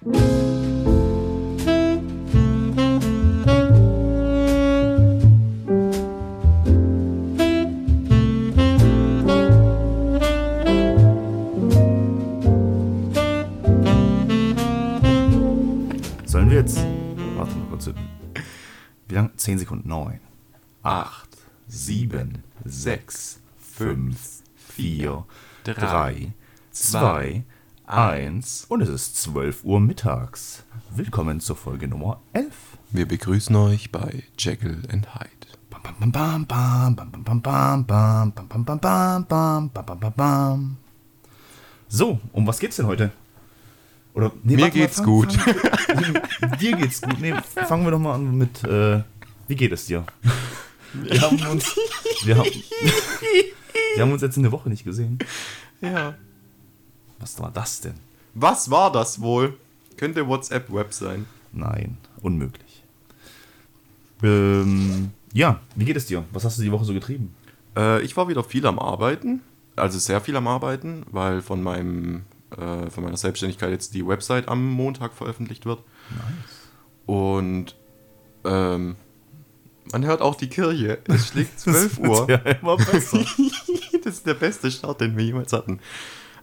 Sollen wir jetzt. Warte mal kurz. Wie lange? 10 Sekunden. 9, 8, 7, 6, 5, 4, 3, 2, 1 und es ist 12 Uhr mittags. Willkommen zur Folge Nummer 11. Wir begrüßen euch bei Jekyll and Hyde. So, um was geht's denn heute? Oder, nee, Mir geht's mal, fang, gut. Fang, dir geht's gut. Nee, fangen wir doch mal an mit, äh, wie geht es dir? Wir haben uns, wir haben, wir haben uns jetzt eine Woche nicht gesehen. Ja. Was war das denn? Was war das wohl? Könnte WhatsApp-Web sein. Nein, unmöglich. Ähm, ja, wie geht es dir? Was hast du die Woche so getrieben? Äh, ich war wieder viel am Arbeiten. Also sehr viel am Arbeiten, weil von meinem äh, von meiner Selbstständigkeit jetzt die Website am Montag veröffentlicht wird. Und ähm, man hört auch die Kirche. Es schlägt 12 Uhr. Ja, das ist der beste Start, den wir jemals hatten.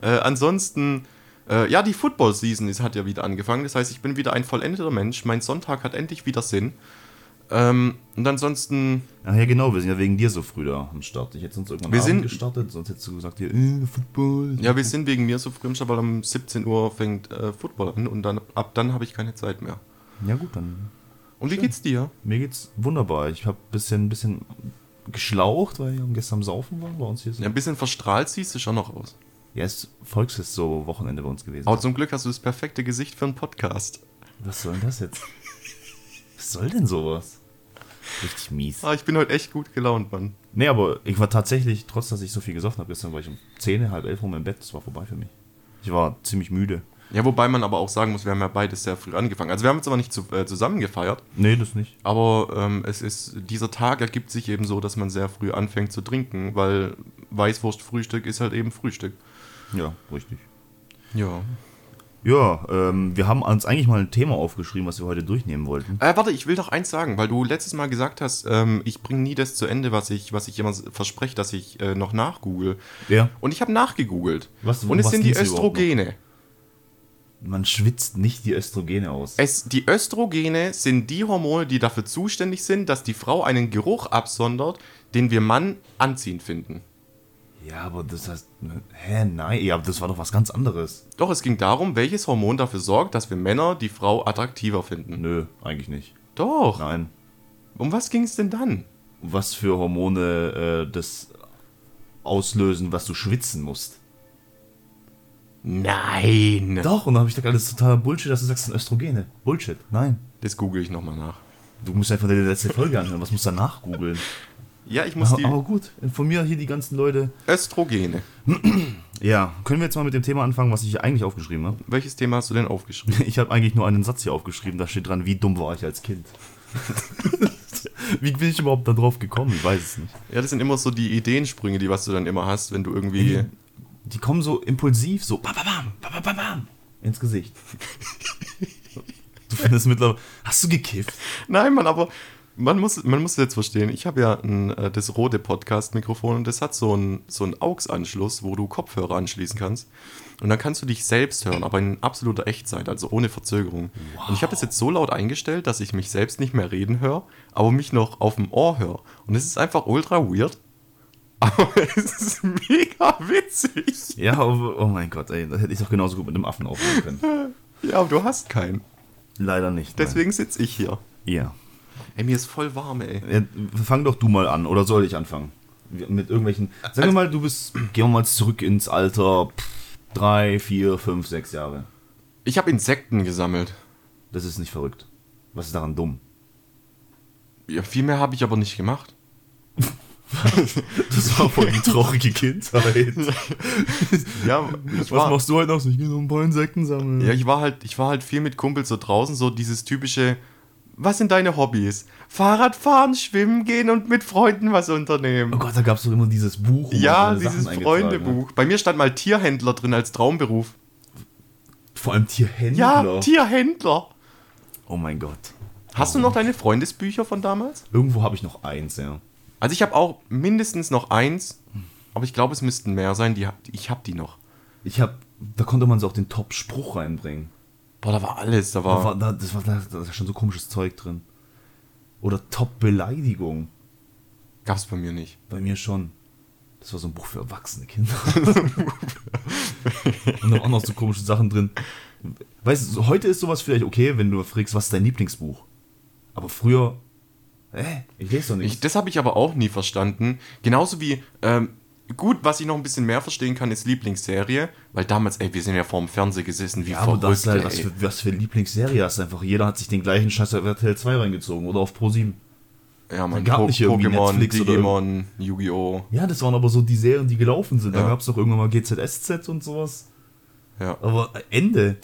Äh, ansonsten, äh, ja, die Football-Season ist- hat ja wieder angefangen. Das heißt, ich bin wieder ein vollendeter Mensch. Mein Sonntag hat endlich wieder Sinn. Ähm, und ansonsten, Ach ja, genau, wir sind ja wegen dir so früh da am Start. Ich hätte sonst irgendwann Wir Abend sind- gestartet, sonst hättest du gesagt, ja, äh, Football. ja, wir sind wegen mir so früh im Start, weil um 17 Uhr fängt äh, Football an und dann ab dann habe ich keine Zeit mehr. Ja gut, dann Und wie geht's dir? mir geht's wunderbar. Ich habe bisschen, bisschen geschlaucht, weil wir gestern am Saufen waren bei uns hier. So. Ja, ein bisschen verstrahlt siehst du schon noch aus. Ja, ist Volksfest so Wochenende bei uns gewesen. Aber zum Glück hast du das perfekte Gesicht für einen Podcast. Was soll denn das jetzt? Was soll denn sowas? Richtig mies. Ah, ich bin heute echt gut gelaunt, Mann. Nee, aber ich war tatsächlich, trotz dass ich so viel gesoffen habe, gestern war ich um 10, halb 11 rum im Bett. Das war vorbei für mich. Ich war ziemlich müde. Ja, wobei man aber auch sagen muss, wir haben ja beide sehr früh angefangen. Also wir haben jetzt aber nicht zu, äh, zusammen gefeiert, Nee, das nicht. aber ähm, es ist, dieser Tag ergibt sich eben so, dass man sehr früh anfängt zu trinken, weil Weißwurstfrühstück ist halt eben Frühstück. Ja, richtig. Ja. Ja, ähm, wir haben uns eigentlich mal ein Thema aufgeschrieben, was wir heute durchnehmen wollten. Äh, warte, ich will doch eins sagen, weil du letztes Mal gesagt hast, ähm, ich bringe nie das zu Ende, was ich, was ich immer verspreche, dass ich äh, noch nachgoogle. Ja. Und ich habe nachgegoogelt. Was- Und es was sind die? Östrogene. Man schwitzt nicht die Östrogene aus. Es, die Östrogene sind die Hormone, die dafür zuständig sind, dass die Frau einen Geruch absondert, den wir Mann anziehend finden. Ja, aber das heißt. Hä, nein, ja, aber das war doch was ganz anderes. Doch es ging darum, welches Hormon dafür sorgt, dass wir Männer die Frau attraktiver finden. Nö, eigentlich nicht. Doch. Nein. Um was ging es denn dann? Was für Hormone äh, das auslösen, was du schwitzen musst. Nein. Doch, und dann habe ich gedacht, alles totaler Bullshit, dass du sagst, das sind Östrogene. Bullshit. Nein. Das google ich nochmal nach. Du musst einfach die letzte Folge anhören. Was musst du danach googeln? Ja, ich muss Aber, die aber gut, informier hier die ganzen Leute. Östrogene. Ja, können wir jetzt mal mit dem Thema anfangen, was ich hier eigentlich aufgeschrieben habe? Welches Thema hast du denn aufgeschrieben? Ich habe eigentlich nur einen Satz hier aufgeschrieben, da steht dran, wie dumm war ich als Kind. wie bin ich überhaupt da drauf gekommen? Ich weiß es nicht. Ja, das sind immer so die Ideensprünge, die was du dann immer hast, wenn du irgendwie. Die kommen so impulsiv, so bam, bam, bam, bam, bam, bam, ins Gesicht. Du findest mittlerweile. Hast du gekifft? Nein, Mann, aber man muss, man muss jetzt verstehen, ich habe ja ein, äh, das rote Podcast-Mikrofon und das hat so einen so einen AUX-Anschluss, wo du Kopfhörer anschließen kannst. Und dann kannst du dich selbst hören, aber in absoluter Echtzeit, also ohne Verzögerung. Und ich habe das jetzt so laut eingestellt, dass ich mich selbst nicht mehr reden höre, aber mich noch auf dem Ohr höre. Und es ist einfach ultra weird. Aber es ist mega witzig. Ja, aber, oh mein Gott, ey, das hätte ich doch genauso gut mit einem Affen aufnehmen können. Ja, aber du hast keinen. Leider nicht. Deswegen sitze ich hier. Ja. Ey, mir ist voll warm, ey. ja. Fang doch du mal an, oder soll ich anfangen? Mit irgendwelchen. Sagen wir mal, du bist. Gehen wir mal zurück ins Alter. pff, Drei, vier, fünf, sechs Jahre. Ich habe Insekten gesammelt. Das ist nicht verrückt. Was ist daran dumm? Ja, viel mehr habe ich aber nicht gemacht. Das war voll die traurige Kindheit. Ja, Was war, machst du heute noch? Ich gehe noch ein paar Insekten sammeln. ja, ich war halt, ich war halt viel mit Kumpels so draußen, so dieses typische, was sind deine Hobbys? Fahrrad fahren, schwimmen gehen und mit Freunden was unternehmen. Oh Gott, da gab es doch immer dieses Buch. ja, dieses. Freundebuch. Bei mir stand mal Tierhändler drin als Traumberuf. Vor allem Tierhändler. Ja, Tierhändler. oh mein Gott. Hast du noch deine Freundesbücher von damals? Irgendwo habe ich noch eins, ja. Also ich habe auch mindestens noch eins, aber ich glaube, es müssten mehr sein. Die, ich habe die noch. Ich habe, da konnte man so auch den Top-Spruch reinbringen. Boah, da war alles. Da Da war, war, da, das war da, da ist schon so komisches Zeug drin. Oder Top-Beleidigung. gab es bei mir nicht. Bei mir schon. Das war so ein Buch für erwachsene Kinder. Und da waren auch noch so komische Sachen drin. Weißt du, heute ist sowas vielleicht okay, wenn du fragst, was ist dein Lieblingsbuch? Aber früher, hä? Ich lese doch Ich, nicht. das habe ich aber auch nie verstanden. Genauso wie, ähm, gut, was ich noch ein bisschen mehr verstehen kann, ist Lieblingsserie. Weil damals, ey, wir sind ja vorm Fernseher gesessen, wie Ja, aber das halt, was für, was für Lieblingsserie hast du einfach. Jeder hat sich den gleichen Scheiß auf RTL 2 reingezogen oder auf Pro 7. Ja, man, gab Po- nicht irgendwie Pokémon, Netflix Digimon, Yu-Gi-Oh! Ja, das waren aber so die Serien, die gelaufen sind. Da Ja. gab es doch irgendwann mal GZSZ und sowas. Ja. Aber Ende.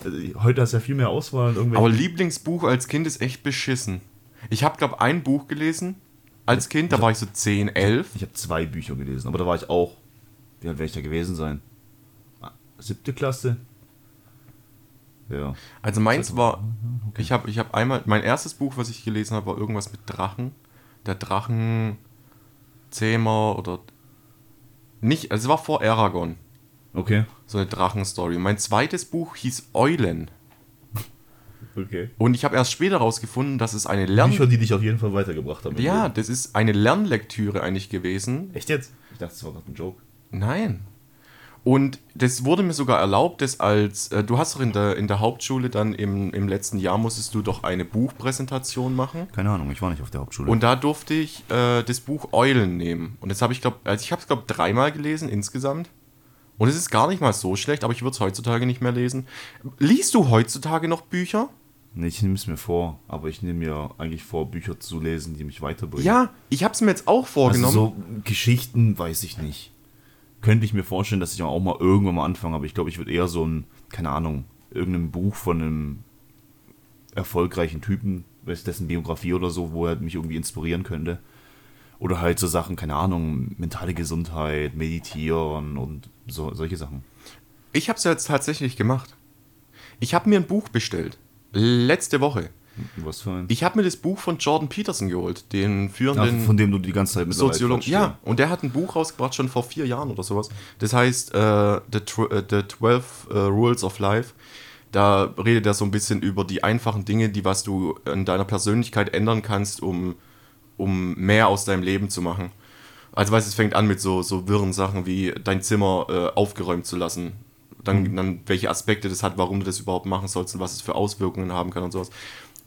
Heute hast du ja viel mehr Auswahl. Aber Lieblingsbuch als Kind ist echt beschissen. Ich habe, glaube ein Buch gelesen als Kind, da war ich so 10, 11. Ich habe zwei Bücher gelesen, aber da war ich auch. Wie alt wäre ich da gewesen sein? Siebte Klasse? Ja. Also meins war, ich habe ich hab einmal, mein erstes Buch, was ich gelesen habe, war irgendwas mit Drachen. Der Drachenzähmer oder nicht, also es war vor Aragon, Okay. so eine Drachenstory. Mein zweites Buch hieß Eulen. Okay. Und ich habe erst später herausgefunden, dass es eine Lern... Bücher, die dich auf jeden Fall weitergebracht haben. Ja, das ist eine Lernlektüre eigentlich gewesen. Echt jetzt? Ich dachte, das war gerade ein Joke. Nein. Und das wurde mir sogar erlaubt, das als, äh, du hast doch in der, in der Hauptschule dann im, im letzten Jahr musstest du doch eine Buchpräsentation machen. Keine Ahnung, ich war nicht auf der Hauptschule. Und da durfte ich äh, das Buch Eulen nehmen. Und das habe ich, glaube also ich habe es, glaube dreimal gelesen insgesamt. Und es ist gar nicht mal so schlecht, aber ich würde es heutzutage nicht mehr lesen. Liest du heutzutage noch Bücher? Nee, ich nehme es mir vor, aber ich nehme mir eigentlich vor, Bücher zu lesen, die mich weiterbringen. Ja, ich habe es mir jetzt auch also vorgenommen. so Geschichten weiß ich nicht. Könnte ich mir vorstellen, dass ich auch mal irgendwann mal anfange, aber ich glaube, ich würde eher so ein, keine Ahnung, irgendein Buch von einem erfolgreichen Typen, dessen Biografie oder so, wo er mich irgendwie inspirieren könnte. Oder halt so Sachen, keine Ahnung, mentale Gesundheit, meditieren und so, solche Sachen. Ich habe es jetzt tatsächlich gemacht. Ich habe mir ein Buch bestellt. Letzte Woche. Was für ein. Ich habe mir das Buch von Jordan Peterson geholt, den führenden von dem du die ganze Zeit mit Soziologen. Ja, und der hat ein Buch rausgebracht, schon vor vier Jahren oder sowas. Das heißt äh, The, Tw The 12 äh, Rules of Life. Da redet er so ein bisschen über die einfachen Dinge, die was du in deiner Persönlichkeit ändern kannst, um, um mehr aus deinem Leben zu machen. Also weißt du, es fängt an mit so, so wirren Sachen wie dein Zimmer äh, aufgeräumt zu lassen. Dann, dann welche Aspekte das hat, warum du das überhaupt machen sollst und was es für Auswirkungen haben kann und sowas.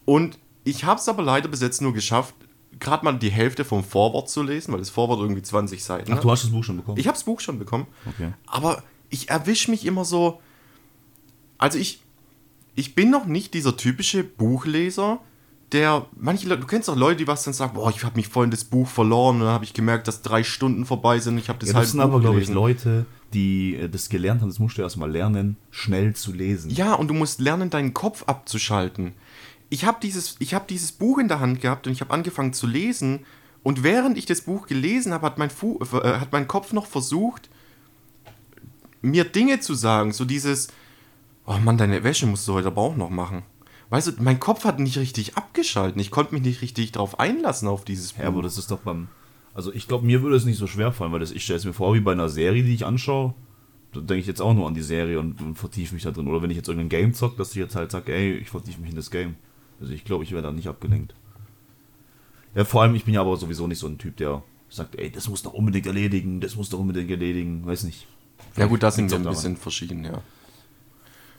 Und ich habe es aber leider bis jetzt nur geschafft, gerade mal die Hälfte vom Vorwort zu lesen, weil das Vorwort irgendwie 20 Seiten Ach, hat. du hast das Buch schon bekommen? Ich habe das Buch schon bekommen. Okay. Aber ich erwische mich immer so. Also ich, ich bin noch nicht dieser typische Buchleser, der. Manche Leute, du kennst doch Leute, die was dann sagen, boah, ich habe mich voll in das Buch verloren und dann habe ich gemerkt, dass drei Stunden vorbei sind. Ich habe das Ja, halt das sind aber, glaube ich, Leute, die äh, das gelernt haben, das musst du erst mal lernen, schnell zu lesen. Ja, und du musst lernen, deinen Kopf abzuschalten. Ich habe dieses, ich hab dieses Buch in der Hand gehabt und ich habe angefangen zu lesen. Und während ich das Buch gelesen habe, hat, mein Fu äh, hat mein Kopf noch versucht, mir Dinge zu sagen. So dieses, oh Mann, deine Wäsche musst du heute aber auch noch machen. Weißt du, mein Kopf hat nicht richtig abgeschalten. Ich konnte mich nicht richtig darauf einlassen auf dieses Buch. Ja, aber das ist doch beim. Also ich glaube, mir würde es nicht so schwer fallen, weil das, ich stelle es mir vor, wie bei einer Serie, die ich anschaue. Da denke ich jetzt auch nur an die Serie und, und vertiefe mich da drin. Oder wenn ich jetzt irgendein Game zocke, dass ich jetzt halt sage, ey, ich vertiefe mich in das Game. Also ich glaube, ich wäre da nicht abgelenkt. Ja, vor allem, ich bin ja aber sowieso nicht so ein Typ, der sagt, ey, das muss doch unbedingt erledigen, das muss doch unbedingt erledigen, weiß nicht. Ja gut, da sind wir ein bisschen verschieden, ja.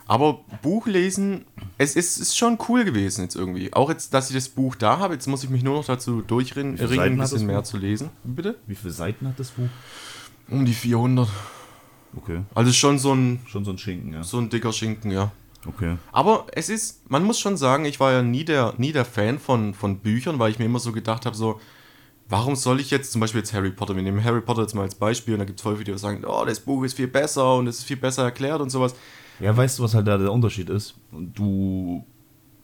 Aber Buchlesen, es ist, ist schon cool gewesen jetzt irgendwie. Auch jetzt, dass ich das Buch da habe, jetzt muss ich mich nur noch dazu durchringen, ein bisschen mehr Buch? zu lesen. Bitte? Wie viele Seiten hat das Buch? Um die 400. Okay. Also schon so ein, Schon so ein Schinken, ja. so ein dicker Schinken, ja. Okay. Aber es ist, man muss schon sagen, ich war ja nie der, nie der Fan von, von Büchern, weil ich mir immer so gedacht habe, so, warum soll ich jetzt zum Beispiel jetzt Harry Potter, wir nehmen Harry Potter jetzt mal als Beispiel und da gibt es voll viele, die sagen, oh, das Buch ist viel besser und es ist viel besser erklärt und sowas. Ja, weißt du, was halt da der Unterschied ist? Du.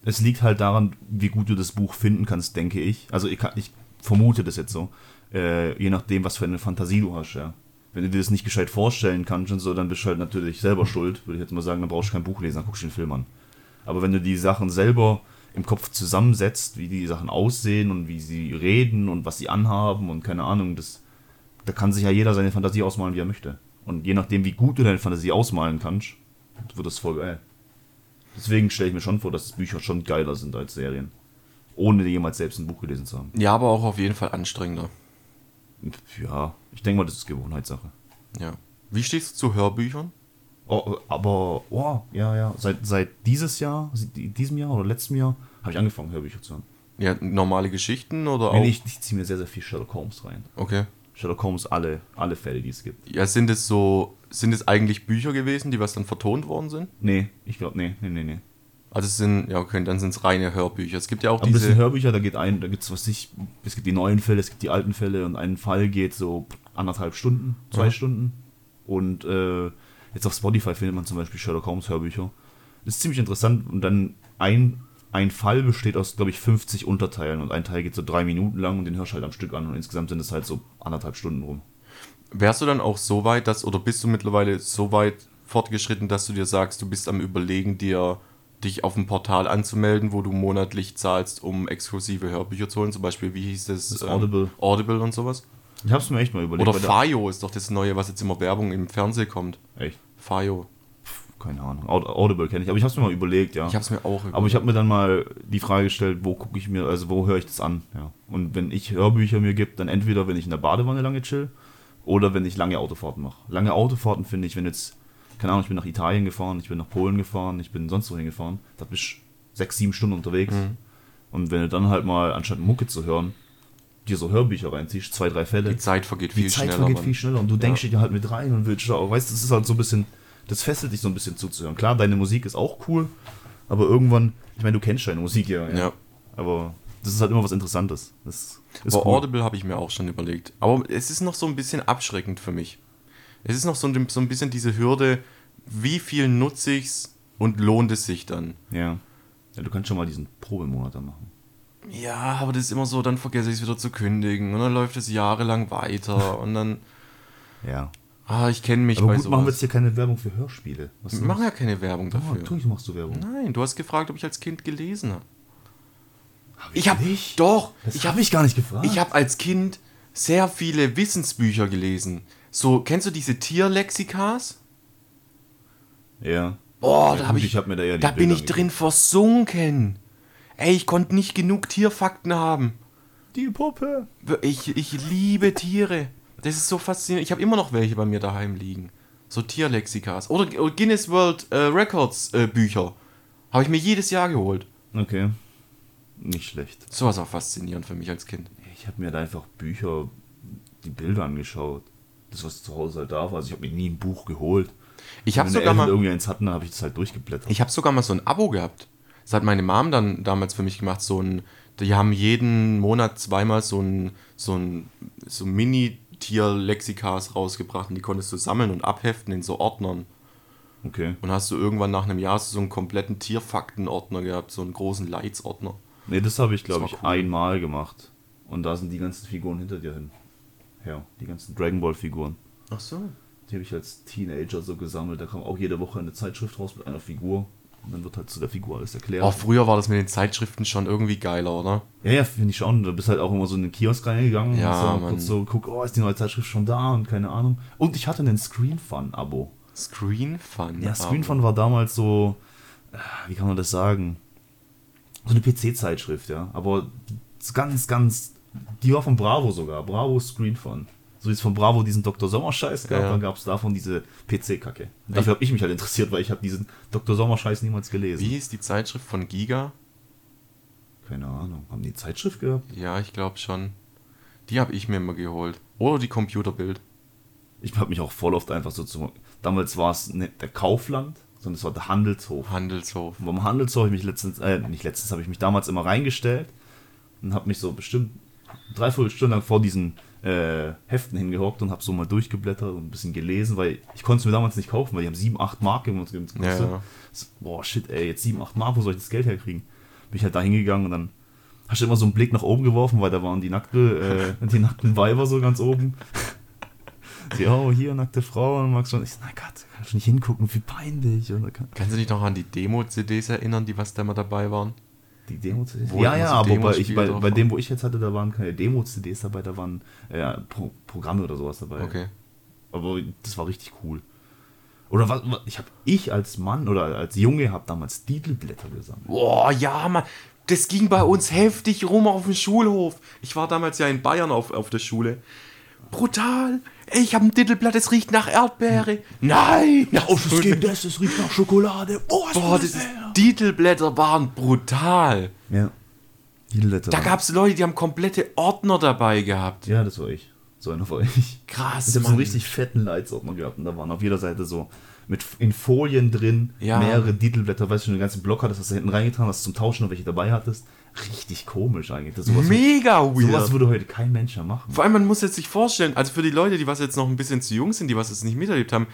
Es liegt halt daran, wie gut du das Buch finden kannst, denke ich. Also ich, kann, ich vermute das jetzt so. Äh, je nachdem, was für eine Fantasie du hast, ja. wenn du dir das nicht gescheit vorstellen kannst und so, dann bist du halt natürlich selber schuld, würde ich jetzt mal sagen, dann brauchst du kein Buch lesen, dann guckst du den Film an. Aber wenn du die Sachen selber im Kopf zusammensetzt, wie die Sachen aussehen und wie sie reden und was sie anhaben und keine Ahnung, das, da kann sich ja jeder seine Fantasie ausmalen, wie er möchte. Und je nachdem, wie gut du deine Fantasie ausmalen kannst, wird das voll geil. Deswegen stelle ich mir schon vor, dass Bücher schon geiler sind als Serien. Ohne jemals selbst ein Buch gelesen zu haben. Ja, aber auch auf jeden Fall anstrengender. Ja, ich denke mal, das ist Gewohnheitssache. Ja. Wie stehst du zu Hörbüchern? Oh, aber, oh, ja, ja. Seit, seit dieses Jahr, diesem Jahr oder letztem Jahr, habe ich angefangen, Hörbücher zu hören. Ja, normale Geschichten oder Nee, auch? ich, ich ziehe mir sehr, sehr viel Sherlock Holmes rein. Okay. Sherlock Holmes, alle, alle Fälle, die es gibt. Ja, sind es so, sind es eigentlich Bücher gewesen, die was dann vertont worden sind? Nee, ich glaube, nee, nee, nee, nee. Also es sind, ja okay, dann sind es reine Hörbücher. Es gibt ja auch Aber das sind diese. Hörbücher, da geht ein, da gibt's was ich, es gibt die neuen Fälle, es gibt die alten Fälle und ein Fall geht so anderthalb Stunden, zwei Ja. Stunden. Und äh, jetzt auf Spotify findet man zum Beispiel Sherlock Holmes Hörbücher. Das ist ziemlich interessant und dann ein, ein Fall besteht aus, glaube ich, 50 Unterteilen und ein Teil geht so drei Minuten lang und den hörst du halt am Stück an und insgesamt sind es halt so anderthalb Stunden rum. Wärst du dann auch so weit, dass, oder bist du mittlerweile so weit fortgeschritten, dass du dir sagst, du bist am überlegen, dir dich auf ein Portal anzumelden, wo du monatlich zahlst, um exklusive Hörbücher zu holen, zum Beispiel, wie hieß das? Das Audible. Audible und sowas. Ich hab's mir echt mal überlegt. Oder Fayo ist doch das Neue, was jetzt immer Werbung im Fernsehen kommt. Echt? Fayo. Keine Ahnung. Aud- Audible kenne ich, aber ich hab's mir mal überlegt, ja. Ich hab's mir auch Aber ich habe mir dann mal die Frage gestellt, wo gucke ich mir, also wo höre ich das an? Ja. Und wenn ich Hörbücher mir gibt, dann entweder wenn ich in der Badewanne lange chill oder wenn ich lange Autofahrten mache. Lange Autofahrten finde ich, wenn jetzt, keine Ahnung, ich bin nach Italien gefahren, ich bin nach Polen gefahren, ich bin sonst wohin gefahren, da bist du sechs, sieben Stunden unterwegs. Mhm. Und wenn du dann halt mal, anstatt Mucke zu hören, dir so Hörbücher reinziehst, zwei, drei Fälle, Die Zeit vergeht die viel Zeit schneller. vergeht Mann. viel schneller und du denkst Ja. dir halt mit rein und willst da auch, weißt du, das ist halt so ein bisschen, das fesselt dich so ein bisschen zuzuhören. Klar, deine Musik ist auch cool, aber irgendwann, ich meine, du kennst deine Musik ja, Ja. aber das ist halt immer was Interessantes. Das ist Aber cool. Audible habe ich mir auch schon überlegt. Aber es ist noch so ein bisschen abschreckend für mich. Es ist noch so ein, so ein bisschen diese Hürde, wie viel nutze ich's und lohnt es sich dann? Ja. ja. Du kannst schon mal diesen Probemonat da machen. Ja, aber das ist immer so, dann vergesse ich es wieder zu kündigen und dann läuft es jahrelang weiter und dann, Ja. Ah, ich kenne mich Aber bei gut, machen wir sowas. jetzt hier keine Werbung für Hörspiele. Was Wir machen ja keine Werbung Oh, dafür. natürlich machst du Werbung. Nein, du hast gefragt, ob ich als Kind gelesen habe. Hab Ich habe nicht. doch, Das ich habe habe ich gar nicht gefragt. ich habe als Kind sehr viele Wissensbücher gelesen. So, kennst du diese Tierlexikas? ja. Boah, Ja, da habe gut, ich, ich hab mir da ja da bin Bilder ich drin versunken. Ey, ich konnte nicht genug Tierfakten haben. Die Puppe. Ich, ich liebe Tiere. Das ist so faszinierend. Ich habe immer noch welche bei mir daheim liegen. So Tierlexikas. Oder, oder Guinness World äh, Records äh, Bücher. Habe ich mir jedes Jahr geholt. Okay. Nicht schlecht. Sowas auch faszinierend für mich als Kind. Ich habe mir da einfach Bücher, die Bilder angeschaut. Das, was zu Hause halt da war. Also ich habe mir nie ein Buch geholt. Ich habe sogar Eltern mal. irgendwie eins hatten, habe ich das halt durchgeblättert. Ich habe sogar mal so ein Abo gehabt. Das hat meine Mom dann damals für mich gemacht. So ein, die haben jeden Monat zweimal so ein, so ein so Mini-Tier-Lexikas rausgebracht und die konntest du sammeln und abheften in so Ordnern. Okay. Und hast du irgendwann nach einem Jahr so einen kompletten Tierfaktenordner gehabt, so einen großen Leitsordner. Nee, das habe ich, glaube ich, cool. einmal gemacht. Und da sind die ganzen Figuren hinter dir hin. Ja, die ganzen Dragon Ball Figuren. Ach so. Die habe ich als Teenager so gesammelt. Da kam auch jede Woche eine Zeitschrift raus mit einer Figur. Und dann wird halt zu der Figur alles erklärt. Oh, früher war das mit den Zeitschriften schon irgendwie geiler, oder? Ja, ja, finde ich schon. Du bist halt auch immer so in den Kiosk reingegangen Ja, und kurz so guck, oh, ist die neue Zeitschrift schon da und keine Ahnung. Und ich hatte ein Screen Fun Abo. Screen Fun. Ja, Screen Fun war damals so, äh, wie kann man das sagen? So eine PC-Zeitschrift, ja. Aber so ganz, ganz, die war von Bravo sogar. Bravo Screen Fun. So wie es von Bravo diesen Dr. Sommer-Scheiß gab, Ja. dann gab es davon diese PC-Kacke. Dafür habe ich mich halt interessiert, weil ich habe diesen Dr. Sommer-Scheiß niemals gelesen. Wie hieß die Zeitschrift von Giga? Keine Ahnung. Haben die Zeitschrift gehabt? Ja, ich glaube schon. Die habe ich mir immer geholt. Oder die Computerbild. Ich habe mich auch voll oft einfach so zu. Damals war es nicht der Kaufland, sondern es war der Handelshof. Handelshof. Und beim Handelshof habe ich mich letztens, äh, nicht letztens, habe ich mich damals immer reingestellt und habe mich so bestimmt dreiviertel Stunde lang vor diesen äh, Heften hingehockt und habe so mal durchgeblättert und ein bisschen gelesen, weil ich konnte es mir damals nicht kaufen, weil die haben 7, 8 Mark im gekostet. Ja, ja. So, Boah, shit, ey, jetzt 7, 8 Mark, wo soll ich das Geld herkriegen? Bin ich halt da hingegangen und dann hast du immer so einen Blick nach oben geworfen, weil da waren die, nackte, äh, die nackten Weiber so ganz oben. Sie, oh, hier nackte Frau und magst schon. Ich so, na Gott, kannst du nicht hingucken, wie peinlich. Kannst du dich noch an die Demo-CDs erinnern, die was da mal dabei waren? Die Demos. Wo Ja, ja, so aber bei, ich, bei, bei dem, wo ich jetzt hatte, da waren keine Demo-CDs dabei, da waren äh, Pro Programme oder sowas dabei. Okay. Aber das war richtig cool. Oder was, was ich habe ich als Mann oder als Junge habe damals Titelblätter gesammelt. Boah, ja, Mann. Das ging bei uns heftig rum auf dem Schulhof. Ich war damals ja in Bayern auf, auf der Schule. Brutal. Ey, ich habe ein Titelblatt, es riecht nach Erdbeere. Nein! Ja, oh, das geht das, das riecht nach Schokolade. Oh, was Boah, das ist, Titelblätter waren brutal. Ja. Titelblätter. Da gab es Leute, die haben komplette Ordner dabei gehabt. Ja, das war ich. So einer war ich. Krass, Ich habe so einen richtig fetten Leitsordner gehabt und da waren auf jeder Seite so mit in Folien drin Ja. mehrere Titelblätter, weißt du, den ganzen Block hattest, hast du hinten reingetan, hast zum Tauschen noch welche dabei hattest. Richtig komisch eigentlich. Das, sowas, Mega weird. sowas würde heute kein Mensch mehr machen. Vor allem, man muss jetzt sich vorstellen, also für die Leute, die was jetzt noch ein bisschen zu jung sind, die was jetzt nicht miterlebt haben,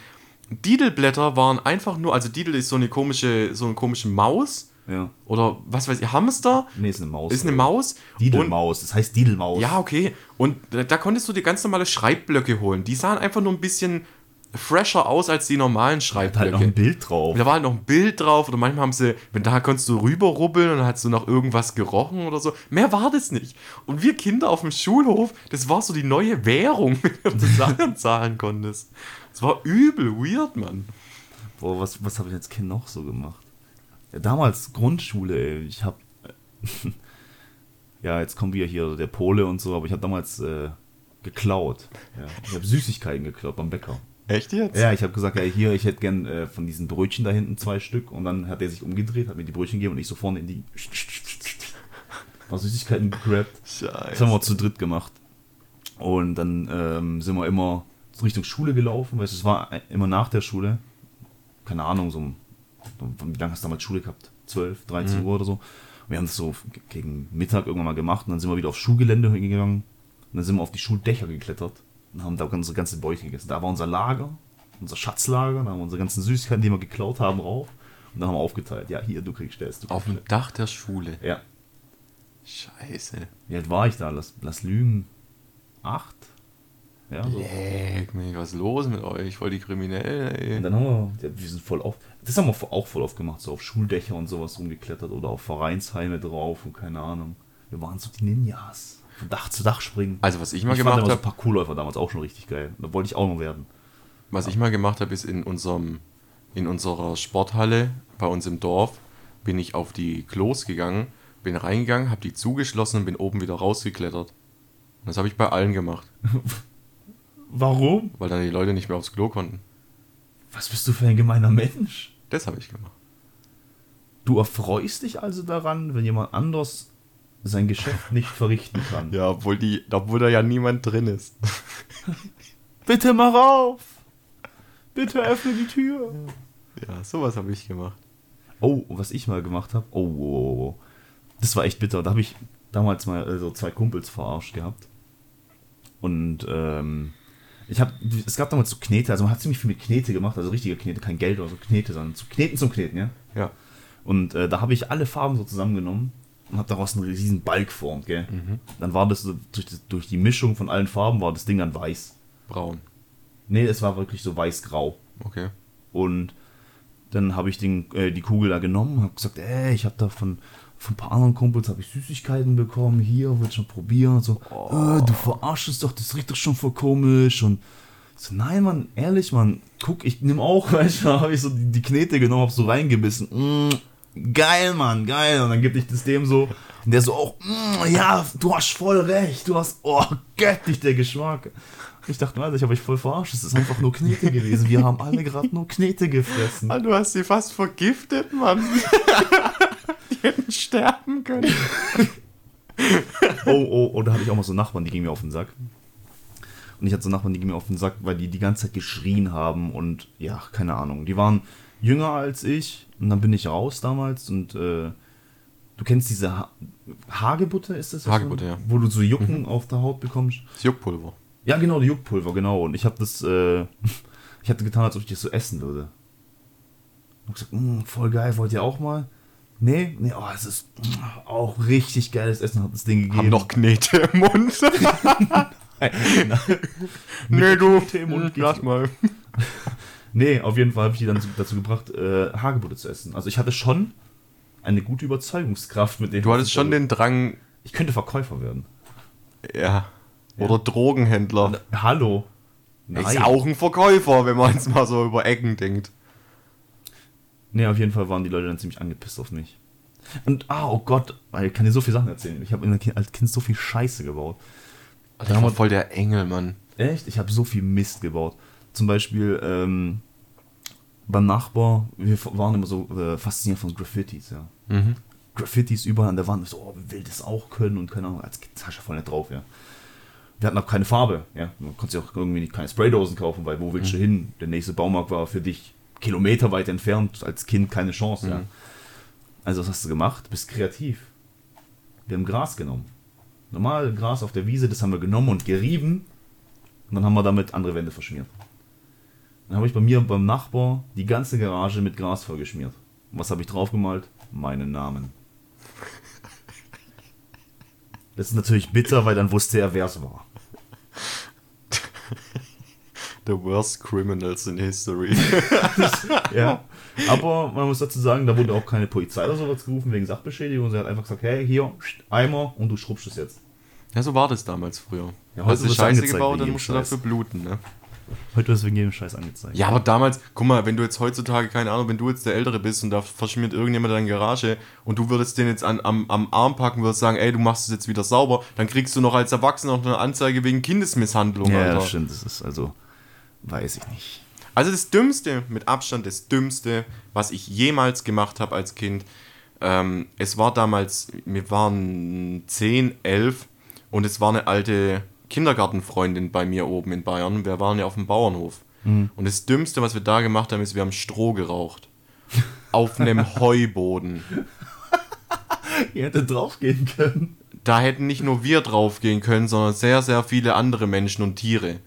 Didelblätter waren einfach nur, also Didel ist so eine komische, so eine komische Maus Ja. oder was weiß ich, Hamster Nee, ist eine Maus. ist eine Maus. Und, Didelmaus, das heißt Didelmaus. ja, okay. Und da, da konntest du dir ganz normale Schreibblöcke holen. Die sahen einfach nur ein bisschen fresher aus als die normalen Hat halt Schreibblöcke. noch ein Bild drauf. da war halt noch ein Bild drauf oder manchmal haben sie, wenn da konntest du rüberrubbeln und dann hast du noch irgendwas gerochen oder so. Mehr war das nicht. Und wir Kinder auf dem Schulhof, das war so die neue Währung, mit der du Sachen zahlen konntest. Das war übel weird, Mann. Boah, was, was habe ich als Kind noch so gemacht? Ja, damals Grundschule, ey. Ich habe. ja, jetzt kommen wir hier, der Pole und so, aber ich habe damals äh, geklaut. Ja. Ich habe Süßigkeiten geklaut beim Bäcker. Echt jetzt? Ja, ich habe gesagt, ja, hier, ich hätte gern äh, von diesen Brötchen da hinten zwei Stück. Und dann hat er sich umgedreht, hat mir die Brötchen gegeben und ich so vorne in die. War Süßigkeiten gegrabt. Das Scheiße. haben wir zu dritt gemacht. Und dann ähm, sind wir immer Richtung Schule gelaufen, weil es war immer nach der Schule. Keine Ahnung, so um, wie lange hast du damals Schule gehabt? 12, 13 Uhr oder so. Und wir haben das so gegen Mittag irgendwann mal gemacht und dann sind wir wieder aufs Schulgelände hingegangen. Und dann sind wir auf die Schuldächer geklettert und haben da unsere ganze Beute gegessen. Da war unser Lager, unser Schatzlager, da haben wir unsere ganzen Süßigkeiten, die wir geklaut haben, rauf. Und dann haben wir aufgeteilt. Ja, hier, du kriegst das. Du Auf dem Dach der Schule. ja. Scheiße. Wie alt war ich da? Lass, lass lügen. Acht? Ja, so. Leck mich, was ist los mit euch? Voll die Kriminellen, Und ey. dann haben wir, ja, wir sind voll auf, das haben wir auch voll oft gemacht, so auf Schuldächer und sowas rumgeklettert oder auf Vereinsheime drauf und keine Ahnung. Wir waren so die Ninjas. Von Dach zu Dach springen. Also was ich mal ich fand gemacht immer so habe, Parkourläufer damals auch schon richtig geil. Da wollte ich auch noch werden. was ich mal gemacht habe, ist in unserem, in unserer Sporthalle bei uns im Dorf, bin ich auf die Klos gegangen, bin reingegangen, habe die zugeschlossen und bin oben wieder rausgeklettert. Und das habe ich bei allen gemacht, Warum? weil dann die Leute nicht mehr aufs Klo konnten. Was bist du für ein gemeiner Mensch? Das habe ich gemacht. Du erfreust dich also daran, wenn jemand anders sein Geschäft nicht verrichten kann. Ja, obwohl, die, obwohl da ja niemand drin ist. Bitte mach auf! Bitte öffne die Tür! Ja, sowas habe ich gemacht. Oh, was ich mal gemacht habe. Oh, oh, oh. Das war echt bitter. Da habe ich damals mal äh, so zwei Kumpels verarscht gehabt. Und ähm, ich habe, es gab damals so Knete, also man hat ziemlich viel mit Knete gemacht, also richtige Knete, kein Geld oder so Knete, sondern zu Kneten zum Kneten, ja. Ja. Und äh, da habe ich alle Farben so zusammengenommen und habe daraus einen riesen Ball geformt, gell. Dann war das so, durch, das durch die Mischung von allen Farben war das Ding dann weiß. Braun. Nee, es war wirklich so weiß-grau. Okay. Und dann habe ich den, äh, die Kugel da genommen und habe gesagt, ey, ich habe da von, von ein paar anderen Kumpels habe ich Süßigkeiten bekommen, hier, du schon probieren? So, äh, du verarschst doch, das riecht doch schon voll komisch. Und so, nein, Mann, ehrlich, Mann, guck, ich nehme auch, weißt du, habe ich so die, die Knete genommen, habe so reingebissen. Mm, geil, Mann, geil. Und dann gebe ich das dem so, und der so auch, mm, ja, du hast voll recht, du hast, oh, göttlich der Geschmack. Ich dachte, Alter, ich habe euch voll verarscht, es ist einfach nur Knete gewesen. Wir haben alle gerade nur Knete gefressen. Ah, du hast sie fast vergiftet, Mann. die hätten sterben können. Oh, oh, oh, da hatte ich auch mal so Nachbarn, die gingen mir auf den Sack. Und ich hatte so Nachbarn, die gingen mir auf den Sack, weil die die ganze Zeit geschrien haben und ja, keine Ahnung. Die waren jünger als ich und dann bin ich raus damals und äh, du kennst diese ha Hagebutte, ist das? Hagebutte, so? ja. Wo du so Jucken auf der Haut bekommst. Das Juckpulver. Ja, genau, die Juckpulver, genau. Und ich habe das, äh, ich hatte getan, als ob ich das so essen würde. Und gesagt, "Mm, voll geil, wollt ihr auch mal? Nee, nee, oh, es ist mm, auch richtig geiles Essen, hat das Ding gegeben. Haben noch Knete im Mund. Nee, du, Tee im Mund lass mal. Nee, auf jeden Fall habe ich die dann zu- dazu gebracht, äh, Hagebutte zu essen. Also ich hatte schon eine gute Überzeugungskraft mit dem. Du hattest schon den Drang, Ich könnte Verkäufer werden. ja, oder Drogenhändler. Hallo. Ist auch ein Verkäufer, wenn man es mal so über Ecken denkt. Nee, auf jeden Fall waren die Leute dann ziemlich angepisst auf mich. Und, ah, oh Gott, ich kann dir so viele Sachen erzählen. Ich habe als Kind so viel Scheiße gebaut. Ich war voll der Engel, Mann. Echt? Ich habe so viel Mist gebaut. Zum Beispiel ähm, beim Nachbar, wir waren immer so äh, fasziniert von Graffitis, ja. Mhm. Graffitis überall an der Wand. So, oh, will das auch können und keine Ahnung, als ja voll nicht drauf, ja. Wir hatten auch keine Farbe, ja. Man konnte sich auch irgendwie nicht keine Spraydosen kaufen, weil wo willst du hin? Der nächste Baumarkt war für dich kilometerweit entfernt, als Kind keine Chance, ja. Mhm. Also was hast du gemacht? Du bist kreativ. Wir haben Gras genommen. Normal Gras auf der Wiese, das haben wir genommen und gerieben und dann haben wir damit andere Wände verschmiert. Dann habe ich bei mir beim Nachbar die ganze Garage mit Gras vollgeschmiert. Und was habe ich draufgemalt? Meinen Namen. Das ist natürlich bitter, weil dann wusste er, wer es war. The worst criminals in history. Ja. Aber man muss dazu sagen, da wurde auch keine Polizei oder sowas gerufen wegen Sachbeschädigung. Sie hat einfach gesagt, hey, hier, Eimer und du schrubst es jetzt. ja, so war das damals früher. Ja, heute Hast du Scheiße gebaut, dann musst du dafür bluten, ne? Heute ist wegen jedem Scheiß angezeigt. Ja, aber damals, guck mal, wenn du jetzt heutzutage, keine Ahnung, wenn du jetzt der Ältere bist und da verschmiert irgendjemand deine Garage und du würdest den jetzt an, am, am Arm packen, würdest sagen, ey, du machst es jetzt wieder sauber, dann kriegst du noch als Erwachsener noch eine Anzeige wegen Kindesmisshandlung, ja Alter. das stimmt. Das ist also, weiß ich nicht. Also das Dümmste, mit Abstand das Dümmste, was ich jemals gemacht habe als Kind. Ähm, es war damals, wir waren 10, 11 und es war eine alte Kindergartenfreundin bei mir oben in Bayern. Wir waren ja auf dem Bauernhof. Und das Dümmste, was wir da gemacht haben, ist, wir haben Stroh geraucht. auf einem Heuboden. Ihr hättet draufgehen können. Da hätten nicht nur wir draufgehen können, sondern sehr, sehr viele andere Menschen und Tiere.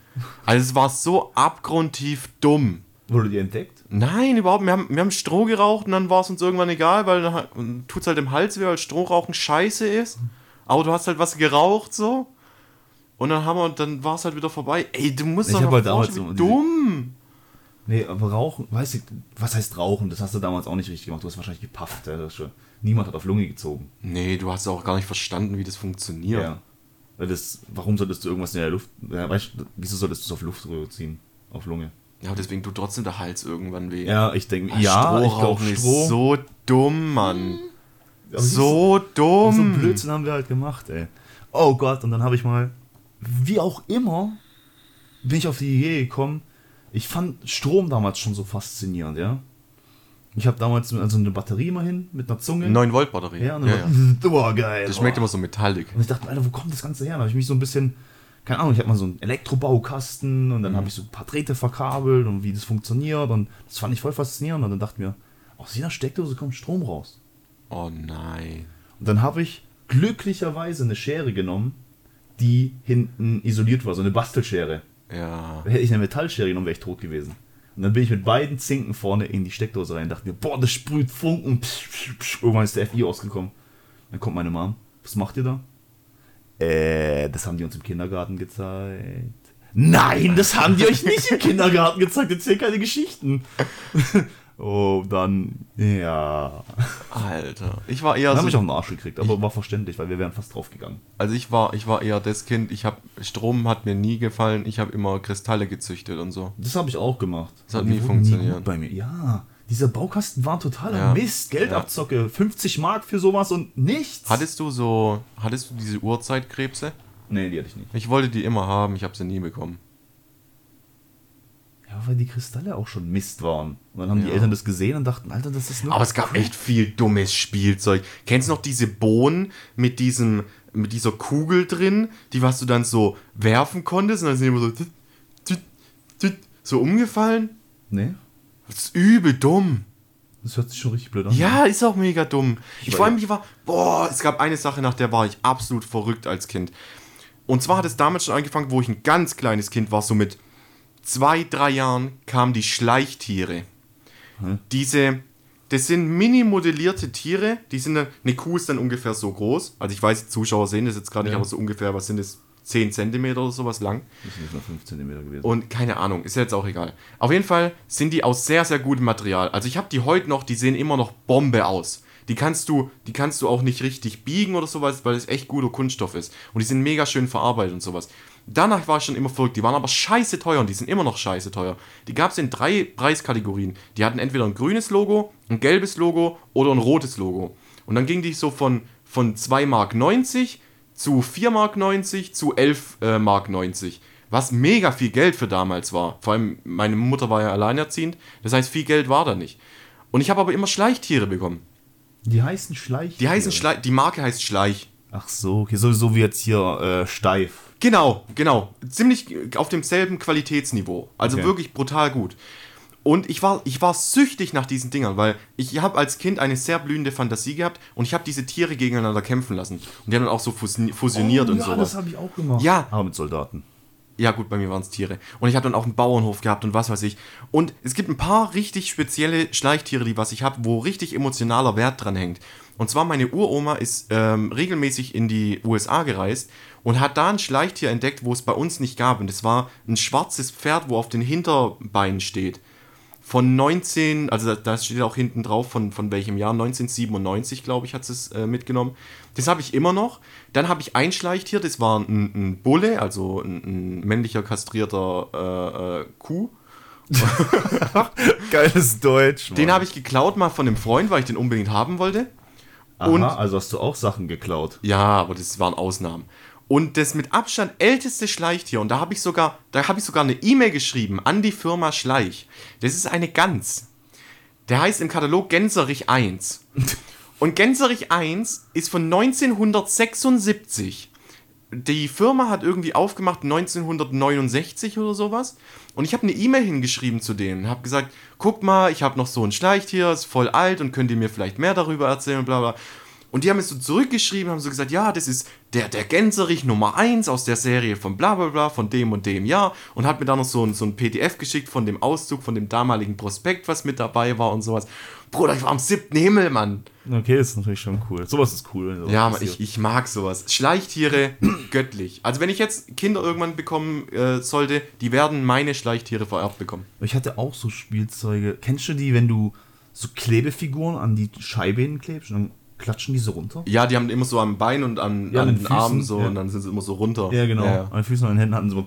Also es war so abgrundtief dumm. Wurde die entdeckt? Nein, überhaupt. Wir haben, wir haben Stroh geraucht und dann war es uns irgendwann egal, weil dann tut es halt im Hals weh, weil Strohrauchen scheiße ist. Aber du hast halt was geraucht so. Und dann haben wir, dann war es halt wieder vorbei. Ey, du musst Ich doch halt damals so dumm. Nee, aber Rauchen, weiß ich, was heißt Rauchen? Das hast du damals auch nicht richtig gemacht. Du hast wahrscheinlich gepafft. Ja, das ist schon, niemand hat auf Lunge gezogen. Nee, du hast auch gar nicht verstanden, wie das funktioniert. Ja. Weil das, warum solltest du irgendwas in der Luft, ja, weißt du, wieso solltest du es auf Luftröhre ziehen? Auf Lunge. Ja, deswegen tut trotzdem der Hals irgendwann weh. Ja, ich denke, Ah, ja, ich glaube, Stroh. ist so dumm, Mann. Aber So So dumm. Blödsinn haben wir halt gemacht, ey. Oh Gott, und dann habe ich mal, wie auch immer, bin ich auf die Idee gekommen, ich fand Strom damals schon so faszinierend, ja. Ich habe damals also eine Batterie immer hin mit einer Zunge. 9 Volt Batterie. Ja, ja, ja. oh, geil. Das schmeckt oh. immer so metallic. Und ich dachte, Alter, wo kommt das Ganze her? Da habe ich mich so ein bisschen, keine Ahnung, ich hatte mal so einen Elektrobaukasten und dann habe ich so ein paar Drähte verkabelt und wie das funktioniert und das fand ich voll faszinierend und dann dachte ich mir, aus jeder Steckdose kommt Strom raus. Oh nein. Und dann habe ich glücklicherweise eine Schere genommen, die hinten isoliert war, so eine Bastelschere. Ja. Hätte ich eine Metallschere genommen, wäre ich tot gewesen. Und dann bin ich mit beiden Zinken vorne in die Steckdose rein und dachte mir, boah, das sprüht Funken. Psch, psch, psch. Irgendwann ist der FI ausgekommen. Dann kommt meine Mom. Was macht ihr da? Äh, das haben die uns im Kindergarten gezeigt. Nein, das haben die euch nicht im Kindergarten gezeigt. Erzähl keine Geschichten. Oh, dann, ja. Alter. Ich war eher Dann habe ich so, auch einen Arsch gekriegt, aber war verständlich, weil wir wären fast draufgegangen. also ich war, ich war eher das Kind, ich habe Strom hat mir nie gefallen, ich habe immer Kristalle gezüchtet und so. Das habe ich auch gemacht. Das hat nie funktioniert. gut bei mir. Ja, dieser Baukasten war totaler Ja. Mist. Geld Ja. abzocke, 50 Mark für sowas und nichts. Hattest du so, hattest du diese Urzeitkrebse? Nee, die hatte ich nicht. Ich wollte die immer haben, ich habe sie nie bekommen. Ja, weil die Kristalle auch schon Mist waren. Und dann haben die Ja. Eltern das gesehen und dachten, Alter, das ist nur. Aber es gab echt viel dummes Spielzeug. Kennst du noch diese Bohnen mit diesem, mit dieser Kugel drin, die was du dann so werfen konntest und dann sind die immer so, tüt, tüt, tüt, so umgefallen? Nee, Das ist übel dumm. das hört sich schon richtig blöd an. Ja, ist auch mega dumm. Ich war vor allem, ja- ich war, boah, es gab eine Sache, nach der war ich absolut verrückt als Kind. Und zwar hat es damals schon angefangen, wo ich ein ganz kleines Kind war, so mit zwei, drei Jahren kamen die Schleichtiere. Hä? Diese, das sind mini modellierte Tiere, die sind dann, eine Kuh ist dann ungefähr so groß. Also ich weiß, die Zuschauer sehen das jetzt gerade nicht, Ja. aber so ungefähr, was sind das? 10 cm oder sowas lang. Das sind nicht nur 5 cm gewesen. Und keine Ahnung, ist jetzt auch egal. Auf jeden Fall sind die aus sehr, sehr gutem Material. Also ich habe die heute noch, die sehen immer noch Bombe aus. Die kannst du, die kannst du auch nicht richtig biegen oder sowas, weil es echt guter Kunststoff ist. Und die sind mega schön verarbeitet und sowas. Danach war ich schon immer verrückt. Die waren aber scheiße teuer und die sind immer noch scheiße teuer. Die gab es in drei Preiskategorien. Die hatten entweder ein grünes Logo, ein gelbes Logo oder ein rotes Logo. Und dann ging die so von, von 2 Mark 90 zu 4 Mark 90 zu 11 äh, Mark 90. Was mega viel Geld für damals war. Vor allem meine Mutter war ja alleinerziehend. Das heißt, viel Geld war da nicht. Und ich habe aber immer Schleichtiere bekommen. Die heißen Schleich. Die heißen Schleich, die Marke heißt Schleich. Ach so, okay, so, so wie jetzt hier äh, steif. Genau, genau. Ziemlich auf demselben Qualitätsniveau. Also Okay. wirklich brutal gut. Und ich war, ich war süchtig nach diesen Dingern, weil ich habe als Kind eine sehr blühende Fantasie gehabt und ich habe diese Tiere gegeneinander kämpfen lassen. Und die haben dann auch so fusi- fusioniert und Oh, ja, sowas. das habe ich auch gemacht. Ja. Aber mit Soldaten. Ja, gut, bei mir waren es Tiere. Und ich habe dann auch einen Bauernhof gehabt und was weiß ich. Und es gibt ein paar richtig spezielle Schleichtiere, die was ich habe, wo richtig emotionaler Wert dran hängt. Und zwar meine Uroma ist ähm, regelmäßig in die USA gereist und hat da ein Schleichtier entdeckt, wo es bei uns nicht gab. Und das war ein schwarzes Pferd, wo auf den Hinterbeinen steht. Von 19, also da, da steht auch hinten drauf, von, von welchem Jahr, 1997, glaube ich, hat es äh, mitgenommen. Das habe ich immer noch. Dann habe ich ein Schleichtier, das war ein, ein Bulle, also ein, ein männlicher kastrierter äh, äh, Kuh. Geiles Deutsch. Den habe ich geklaut mal von einem Freund, weil ich den unbedingt haben wollte. Aha, und- also hast du auch Sachen geklaut. Ja, aber das waren Ausnahmen. Und das mit Abstand älteste Schleichtier, und da habe ich sogar, da habe ich sogar eine E-Mail geschrieben an die Firma Schleich. Das ist eine Gans. Der heißt im Katalog Gänserich 1. Und Gänserich 1 ist von 1976. Die Firma hat irgendwie aufgemacht 1969 oder sowas. Und ich habe eine E-Mail hingeschrieben zu denen. Habe gesagt, guck mal, ich habe noch so ein Schleichtier, ist voll alt und könnt ihr mir vielleicht mehr darüber erzählen, bla bla. Und die haben es so zurückgeschrieben, haben so gesagt, ja, das ist der, der Gänserich Nummer 1 aus der Serie von bla bla bla, von dem und dem Jahr. Und hat mir dann noch so ein, so ein PDF geschickt von dem Auszug, von dem damaligen Prospekt, was mit dabei war und sowas. Bruder, ich war am siebten Himmel, Mann. Okay, das ist natürlich schon cool. Sowas ist cool. sowas Ja, passiert. ich, ich mag sowas. Schleichtiere, göttlich. Also wenn ich jetzt Kinder irgendwann bekommen äh, sollte, die werden meine Schleichtiere vererbt bekommen. Ich hatte auch so Spielzeuge. Kennst du die, wenn du so Klebefiguren an die Scheibe hinklebst und dann klatschen die so runter? Ja, die haben immer so am Bein und an, Ja, an an den den Armen so ja. und dann sind sie immer so runter. Ja, genau. Ja, ja. An den Füßen und an den Händen hatten sie so.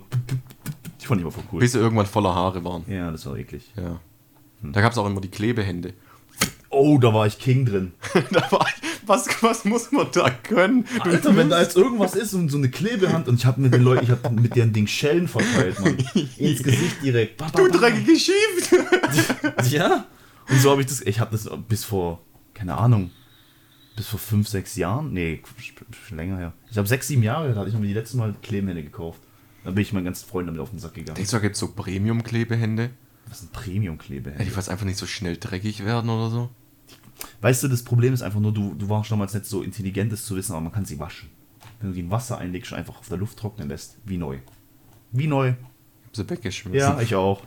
Die fand ich immer voll cool. Bis sie irgendwann voller Haare waren. Ja, das war eklig. Ja. Da gab es auch immer die Klebehände. Oh, da war ich King drin. da war ich, was, was muss man da können? Du- Alter, wenn da jetzt irgendwas ist und so eine Klebehand und ich habe mit den Leuten, ich habe mit deren Ding Schellen verteilt, Mann. Ins Gesicht direkt. Ba, ba, Du ba. dreckige Schief! Ja. Und so habe ich das, ich habe das bis vor, keine Ahnung, bis vor fünf, sechs Jahren, nee, schon länger her. Ich habe sechs, sieben Jahre, da hatte ich mir die letzten Mal Klebehände gekauft. Dann bin ich meinen ganzen Freunden damit auf den Sack gegangen. Denkst du, da gibt es so Premium-Klebehände? Was sind Ja, Premium-Klebehände? die was einfach nicht so schnell dreckig werden oder so? Weißt du, das Problem ist einfach nur, du, du warst damals nicht so intelligent, das zu wissen, aber man kann sie waschen. Wenn du die in Wasser einlegst und einfach auf der Luft trocknen lässt, wie neu. Wie neu. Ich hab sie weggeschmissen. Ja, ich auch.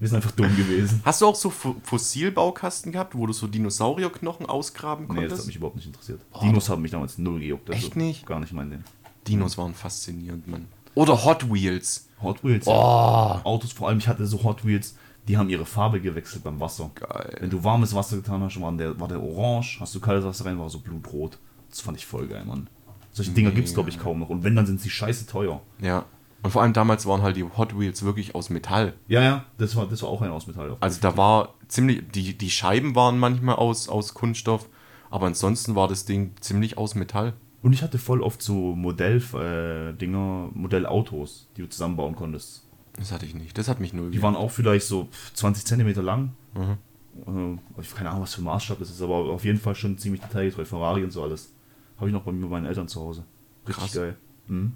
Wir sind einfach dumm gewesen. Hast du auch so Fo- Fossilbaukasten gehabt, wo du so Dinosaurierknochen ausgraben Nee, das konntest? hat mich überhaupt nicht interessiert. Dinos haben mich damals null gejuckt. also Echt nicht? Gar nicht mein Ding. Dinos waren faszinierend, Mann. Oder Hot Wheels. Hot Wheels. Oh. Autos, vor allem, ich hatte so Hot Wheels, die haben ihre Farbe gewechselt beim Wasser. Geil. Wenn du warmes Wasser getan hast, war der, war der orange, hast du kaltes Wasser rein, war so blutrot. Das fand ich voll geil, Mann. Solche Dinger Mega. gibt's glaube ich kaum noch. Und wenn, dann sind sie scheiße teuer. Ja. Und vor allem damals waren halt die Hot Wheels wirklich aus Metall. Ja, ja, das war, das war auch ein aus Metall. Also da war ziemlich, die, die Scheiben waren manchmal aus, aus Kunststoff, aber ansonsten war das Ding ziemlich aus Metall. Und ich hatte voll oft so Modell-Dinger, äh, Dinger, Modellautos, die du zusammenbauen konntest. Das hatte ich nicht. Das hat mich null Die waren auch vielleicht so 20 Zentimeter lang. Mhm. Äh, ich keine Ahnung, was für ein Maßstab das ist, aber auf jeden Fall schon ziemlich detailgetreu. Ferrari und so alles. Habe ich noch bei mir meinen Eltern zu Hause. Richtig Krass. geil. Mhm.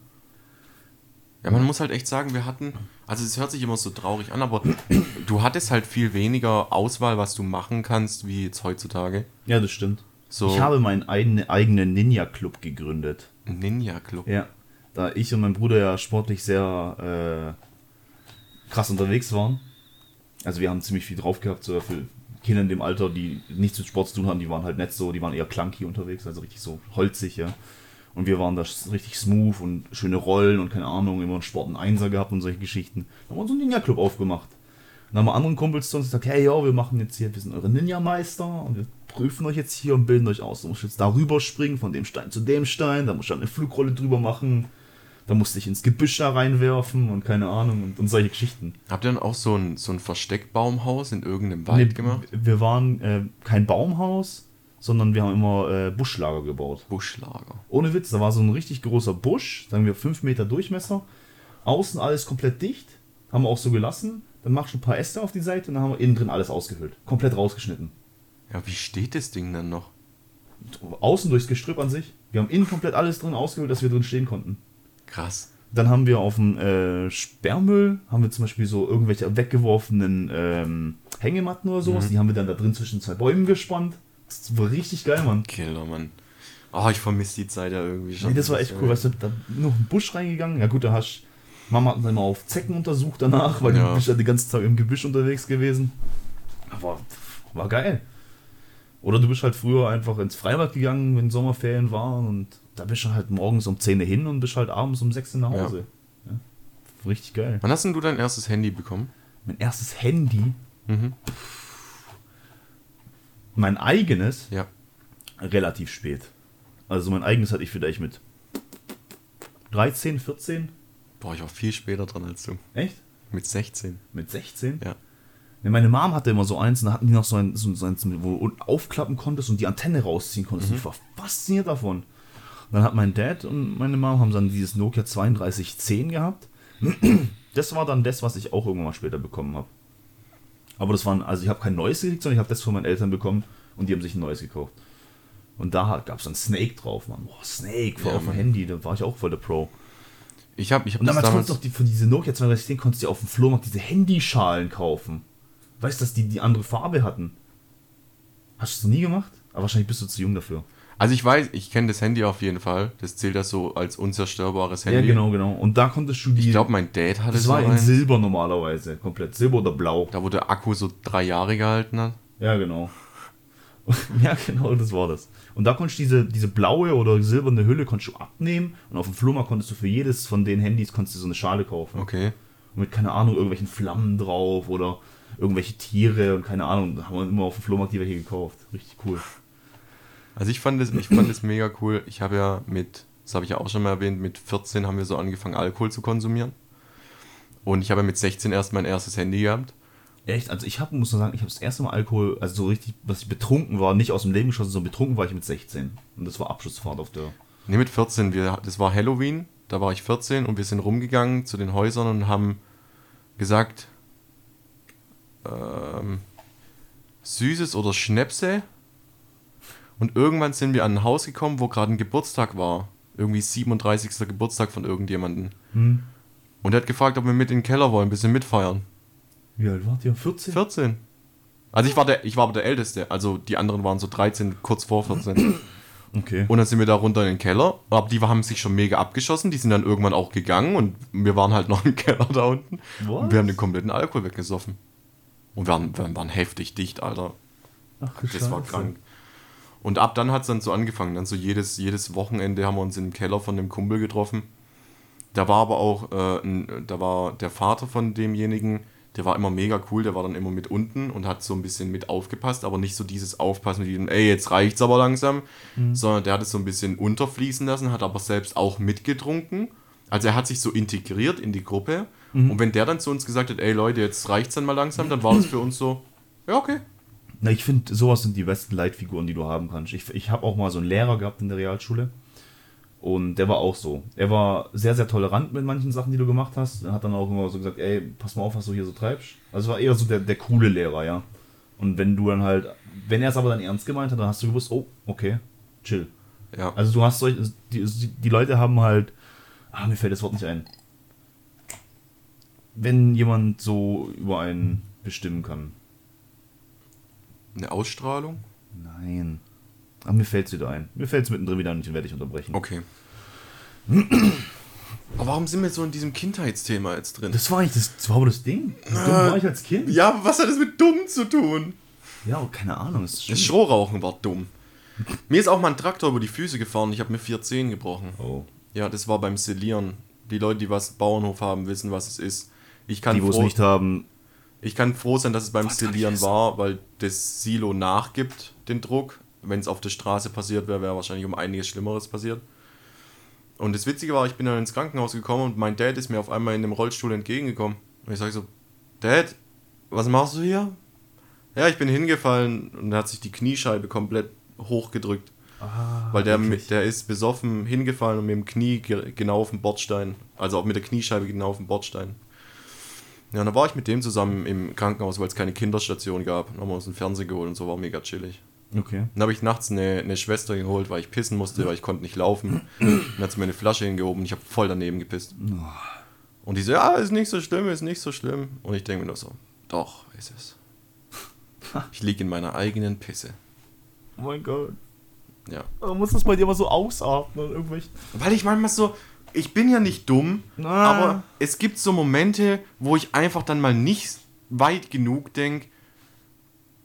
Ja, man muss halt echt sagen, wir hatten, also es hört sich immer so traurig an, aber du hattest halt viel weniger Auswahl, was du machen kannst, wie jetzt heutzutage. Ja, das stimmt. So Ich habe meinen eigenen, Ninja-Club gegründet. Ninja-Club. Ja. Da ich und mein Bruder ja sportlich sehr äh, krass unterwegs waren. Also wir haben ziemlich viel drauf gehabt, so für Kinder in dem Alter, die nichts mit Sport zu tun hatten, die waren halt nicht so, die waren eher clunky unterwegs, also richtig so holzig, ja. Und wir waren da richtig smooth und schöne Rollen und keine Ahnung, immer einen Sport und Einser gehabt und solche Geschichten. Dann haben wir uns einen Ninja-Club aufgemacht. Dann haben wir anderen Kumpels zu uns gesagt, hey, ja, wir machen jetzt hier, wir sind eure Ninja-Meister und wir prüfen euch jetzt hier und bilden euch aus. Du musst jetzt darüber springen, von dem Stein zu dem Stein, da musst du eine Flugrolle drüber machen, da musst du dich ins Gebüsch da reinwerfen und keine Ahnung und, und solche Geschichten. Habt ihr dann auch so ein, so ein Versteckbaumhaus in irgendeinem Wald Nee, gemacht? Wir waren äh, kein Baumhaus, sondern wir haben immer äh, Buschlager gebaut. Buschlager. Ohne Witz, da war so ein richtig großer Busch, sagen wir 5 Meter Durchmesser. Außen alles komplett dicht, haben wir auch so gelassen. Dann machst du ein paar Äste auf die Seite und dann haben wir innen drin alles ausgehöhlt. Komplett rausgeschnitten. Ja, wie steht das Ding dann noch? Außen durchs Gestrüpp an sich. Wir haben innen komplett alles drin ausgehöhlt, dass wir drin stehen konnten. Krass. Dann haben wir auf dem äh, Sperrmüll, haben wir zum Beispiel so irgendwelche weggeworfenen ähm, Hängematten oder sowas. Die haben wir dann da drin zwischen zwei Bäumen gespannt. Das war richtig geil, Mann. Killer, Mann. Oh, ich vermisse die Zeit ja irgendwie schon. Nee, das war echt cool. Weißt du, da noch ein Busch reingegangen. Ja gut, da hast Mama hat uns immer auf Zecken untersucht danach, weil Ja. du bist ja den ganzen Tag im Gebüsch unterwegs gewesen. Aber war geil. Oder du bist halt früher einfach ins Freibad gegangen, wenn Sommerferien waren und da bist du halt morgens um 10 Uhr hin und bist halt abends um 6 Uhr nach Hause. Ja. Richtig geil. Wann hast denn du dein erstes Handy bekommen? Mein erstes Handy, Mhm. mein eigenes, Ja. relativ spät. Also mein eigenes hatte ich vielleicht mit 13, 14. Boah, ich war viel später dran als du. Echt? Mit 16. Mit 16? Ja. Ja, meine Mom hatte immer so eins und da hatten die noch so ein, so, so eins, wo du aufklappen konntest und die Antenne rausziehen konntest. Ich war fasziniert davon. Dann hat mein Dad und meine Mom haben dann dieses Nokia 3210 gehabt. Das war dann das, was ich auch irgendwann mal später bekommen habe. Aber das waren, also ich habe kein neues gekriegt, sondern ich habe das von meinen Eltern bekommen und die haben sich ein neues gekauft. Und da gab es dann Snake drauf, Mann. Boah, Snake Ja, auf dem. Handy, da war ich auch voll der Pro. Ich habe ich hab Und damals damals. konntest du doch die, von diese Nokia 3210 konntest du auf dem Flohmarkt diese Handyschalen kaufen. Weißt du, dass die die andere Farbe hatten? Hast du das nie gemacht? Aber wahrscheinlich bist du zu jung dafür. Also ich weiß, ich kenne das Handy auf jeden Fall. Das zählt das so als unzerstörbares Handy. Ja, genau, genau. Und da konntest du die. Ich glaube, mein Dad hatte das so war in eins, Silber normalerweise. Komplett. Silber oder Blau. da wo der Akku so drei Jahre gehalten hat. Ja, genau. ja, genau, das war das. Und da konntest du diese, diese blaue oder silberne Hülle konntest du abnehmen und auf dem Flohmarkt konntest du für jedes von den Handys konntest du so eine Schale kaufen. Okay. Und mit, keine Ahnung, irgendwelchen Flammen drauf oder irgendwelche Tiere und keine Ahnung. Da haben wir immer auf dem Flohmarkt die welche gekauft. Richtig cool. Also ich fand das, ich fand das mega cool. Ich habe ja mit, das habe ich ja auch schon mal erwähnt, mit 14 haben wir so angefangen, Alkohol zu konsumieren. Und ich habe ja mit 16 erst mein erstes Handy gehabt. Echt? Also ich habe, muss man sagen, ich habe das erste Mal Alkohol, also so richtig, was ich betrunken war, nicht aus dem Leben geschossen, sondern betrunken war ich mit 16. Und das war Abschlussfahrt auf der. Ne, mit 14. Wir, das war Halloween, da war ich 14 und wir sind rumgegangen zu den Häusern und haben gesagt, ähm, Süßes oder Schnäpse. Und irgendwann sind wir an ein Haus gekommen, wo gerade ein Geburtstag war. Irgendwie 37. Geburtstag von irgendjemandem. Hm. Und er hat gefragt, ob wir mit in den Keller wollen, ein bisschen mitfeiern. Wie alt wart ihr? 14? 14. Also ich war, der, ich war aber der Älteste. Also die anderen waren so 13, kurz vor 14. Okay. Und dann sind wir da runter in den Keller. Aber die haben sich schon mega abgeschossen. Die sind dann irgendwann auch gegangen. Und wir waren halt noch im Keller da unten. Was? Und wir haben den kompletten Alkohol weggesoffen. Und wir waren, wir waren heftig dicht, Alter. Ach, Das war Scheiße. krank. Und ab dann hat es dann so angefangen. Dann so jedes, jedes Wochenende haben wir uns im Keller von dem Kumpel getroffen. Da war aber auch, äh, ein, da war der Vater von demjenigen, der war immer mega cool, der war dann immer mit unten und hat so ein bisschen mit aufgepasst, aber nicht so dieses Aufpassen mit diesem, ey, jetzt reicht's aber langsam, sondern der hat es so ein bisschen unterfließen lassen, hat aber selbst auch mitgetrunken. Also er hat sich so integriert in die Gruppe. Und wenn der dann zu uns gesagt hat, ey Leute, jetzt reicht's dann mal langsam, dann war das für uns so, ja, okay. Na, ich finde, sowas sind die besten Leitfiguren, die du haben kannst. Ich, ich habe auch mal so einen Lehrer gehabt in der Realschule. Und der war auch so. Er war sehr, sehr tolerant mit manchen Sachen, die du gemacht hast. Er hat dann auch immer so gesagt, ey, pass mal auf, was du hier so treibst. Also war eher so der, der coole Lehrer, ja. Und wenn du dann halt, wenn er es aber dann ernst gemeint hat, dann hast du gewusst, oh, okay, chill. Ja. Also du hast solch, die, die Leute haben halt, ah, mir fällt das Wort nicht ein. Wenn jemand so über einen bestimmen kann. Eine Ausstrahlung? Nein. Aber mir fällt es wieder ein. Mir fällt es mittendrin wieder ein und den werde ich unterbrechen. Okay. Aber warum sind wir so in diesem Kindheitsthema jetzt drin? Das war eigentlich das, das war aber das Ding. Wie dumm war ich als Kind? Ja, was hat das mit dumm zu tun? Ja, keine Ahnung. Das Das. Strohrauchen war dumm. Mir ist auch mal ein Traktor über die Füße gefahren. Ich habe mir vier Zehen gebrochen. Oh. Ja, das war beim Silieren. Die Leute, die was Bauernhof haben, wissen, was es ist. Ich kann, Die, wo es nicht haben, ich kann froh sein, dass es beim was- war, weil das Silo nachgibt, den Druck. Wenn es auf der Straße passiert wäre, wäre wahrscheinlich um einiges Schlimmeres passiert. Und das Witzige war, ich bin dann ins Krankenhaus gekommen und mein Dad ist mir auf einmal in dem Rollstuhl entgegengekommen. Und ich sage so, Dad, was machst du hier? Ja, ich bin hingefallen und er hat sich die Kniescheibe komplett hochgedrückt. weil der, wirklich? der ist besoffen hingefallen und mit dem Knie ge genau auf dem Bordstein. Also auch mit der Kniescheibe genau auf dem Bordstein. Ja, dann war ich mit dem zusammen im Krankenhaus, weil es keine Kinderstation gab. Dann haben wir uns einen Fernseher geholt und so war mega chillig. Okay. Dann habe ich nachts eine, eine Schwester geholt, weil ich pissen musste, weil ich konnte nicht laufen. Dann hat sie mir eine Flasche hingehoben und ich habe voll daneben gepisst. Und die so, ja, ist nicht so schlimm, ist nicht so schlimm. Und ich denke mir nur so, doch, ist es. Ich liege in meiner eigenen Pisse. Oh mein Gott. Ja. Man muss das bei dir mal so ausatmen. Irgendwelche. Weil ich manchmal so, ich bin ja nicht dumm, Ah. aber es gibt so Momente, wo ich einfach dann mal nicht weit genug denke.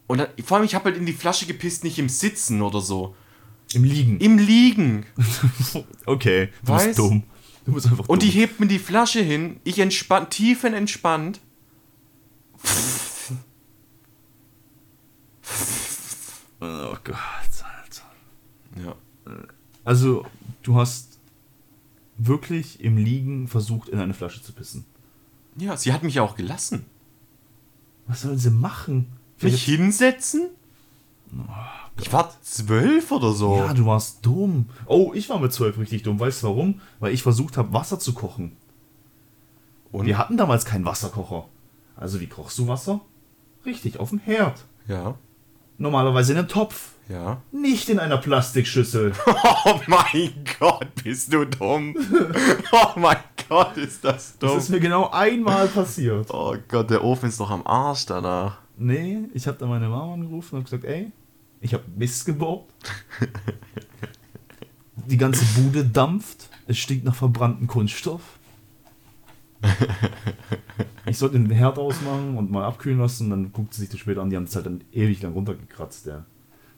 Und dann, vor allem, ich habe halt in die Flasche gepisst, nicht im Sitzen oder so. Im Liegen. Im Liegen. Okay. Du Weiß- bist dumm. Du bist einfach Und die dumm. hebt mir die Flasche hin, ich entspannt, tiefenentspannt. Oh Gott, Alter. Ja. Also, du hast wirklich im Liegen versucht, in eine Flasche zu pissen. Ja, sie hat mich ja auch gelassen. Was sollen sie machen? Mich hinsetzen? Ich war zwölf oder so. Ja, du warst dumm. Oh, ich war mit zwölf richtig dumm. Weißt du warum? Weil ich versucht habe, Wasser zu kochen. Und Wir hatten damals keinen Wasserkocher. Also, wie kochst du Wasser? Richtig, auf dem Herd. ja, Normalerweise in einem Topf. ja. Nicht in einer Plastikschüssel. Oh mein Gott, bist du dumm. Oh mein Gott, ist das dumm. Das ist mir genau einmal passiert. oh Gott, der Ofen ist doch am Arsch danach. Nee, ich habe dann meine Mama angerufen und gesagt, ey, ich habe Mist gebaut. Die ganze Bude dampft. Es stinkt nach verbranntem Kunststoff. Ich sollte den Herd ausmachen und mal abkühlen lassen. Dann guckt sie sich das später an. Die haben es halt dann ewig lang runtergekratzt. Ja.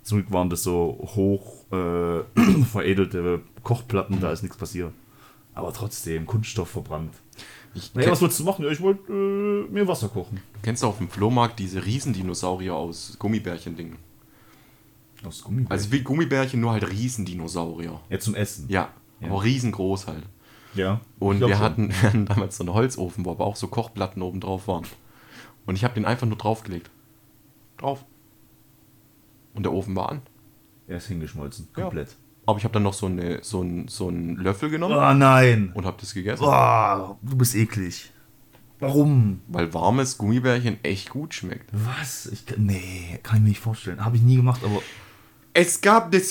Zum Glück waren das so hoch äh, veredelte Kochplatten. Da ist nichts passiert. Aber trotzdem, Kunststoff verbrannt. Ich Naja, was wolltest du machen? Ja, ich wollte äh, mir Wasser kochen. Kennst du auf dem Flohmarkt diese Riesendinosaurier aus Gummibärchen-Dingen? Aus Gummibärchen. Also wie Gummibärchen, nur halt Riesendinosaurier. ja, zum Essen. Ja, Ja. aber riesengroß halt. Ja. Und wir hatten, wir hatten damals so einen Holzofen, wo aber auch so Kochplatten oben drauf waren. Und ich habe den einfach nur draufgelegt. Drauf. Und der Ofen war an. Er ist hingeschmolzen. Ja. Komplett. Aber ich habe dann noch so, eine, so, einen, so einen Löffel genommen Oh nein. und habe das gegessen. Oh, du bist eklig. Warum? Weil warmes Gummibärchen echt gut schmeckt. Was? Ich nee, kann ich mir nicht vorstellen. Habe ich nie gemacht, aber. Es gab eine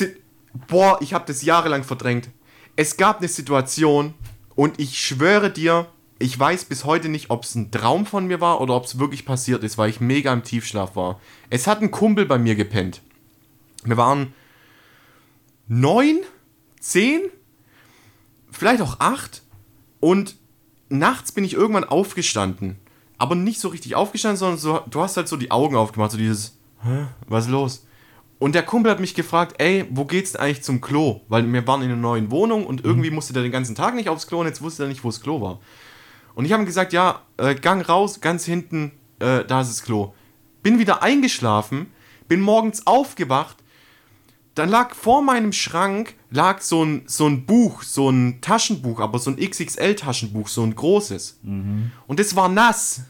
Boah, ich habe das jahrelang verdrängt. Es gab eine Situation und ich schwöre dir, ich weiß bis heute nicht, ob es ein Traum von mir war oder ob es wirklich passiert ist, weil ich mega im Tiefschlaf war. Es hat ein Kumpel bei mir gepennt. Wir waren neun, zehn, vielleicht auch acht und nachts bin ich irgendwann aufgestanden. Aber nicht so richtig aufgestanden, sondern so, du hast halt so die Augen aufgemacht, so dieses, Hä, was ist los? Und der Kumpel hat mich gefragt, ey, wo geht's denn eigentlich zum Klo? Weil wir waren in einer neuen Wohnung und irgendwie musste der den ganzen Tag nicht aufs Klo und jetzt wusste er nicht, wo das Klo war. Und ich habe ihm gesagt, ja, äh, Gang raus, ganz hinten, äh, da ist das Klo. Bin wieder eingeschlafen, bin morgens aufgewacht, dann lag vor meinem Schrank lag so ein, so ein Buch, so ein Taschenbuch, aber so ein XXL-Taschenbuch, so ein großes. Und es war nass.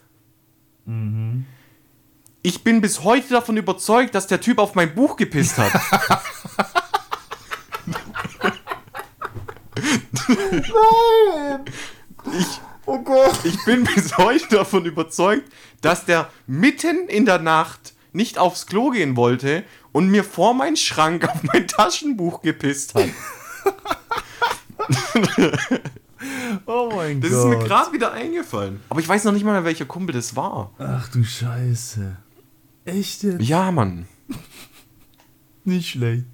Ich bin bis heute davon überzeugt, dass der Typ auf mein Buch gepisst hat. Oh Gott. Ich bin bis heute davon überzeugt, dass der mitten in der Nacht nicht aufs Klo gehen wollte und mir vor meinen Schrank auf mein Taschenbuch gepisst hat. Oh mein Das Gott. ist mir gerade wieder eingefallen. Aber ich weiß noch nicht mal mehr, welcher Kumpel das war. Ach du Scheiße. Echt jetzt? Ja, Mann. Nicht schlecht.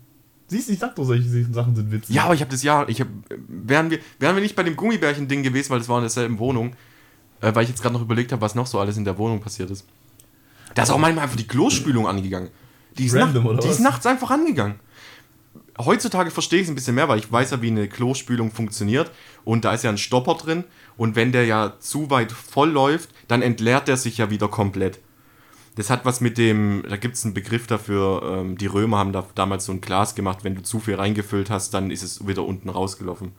Siehst du, ich sag doch, solche Sachen sind witzig. Ja, aber ich habe das Jahr, ich hab, wären wir, wären wir nicht bei dem Gummibärchen-Ding gewesen, weil das war in derselben Wohnung, äh, weil ich jetzt gerade noch überlegt habe, was noch so alles in der Wohnung passiert ist. Da ist auch manchmal einfach die Klospülung angegangen. Die ist, Random, nach, die ist nachts einfach angegangen. heutzutage verstehe ich es ein bisschen mehr, weil ich weiß ja, wie eine Klospülung funktioniert. Und da ist ja ein Stopper drin. Und wenn der ja zu weit voll läuft, dann entleert der sich ja wieder komplett. Das hat was mit dem, da gibt es einen Begriff dafür, ähm, die Römer haben da damals so ein Glas gemacht, wenn du zu viel reingefüllt hast, dann ist es wieder unten rausgelaufen.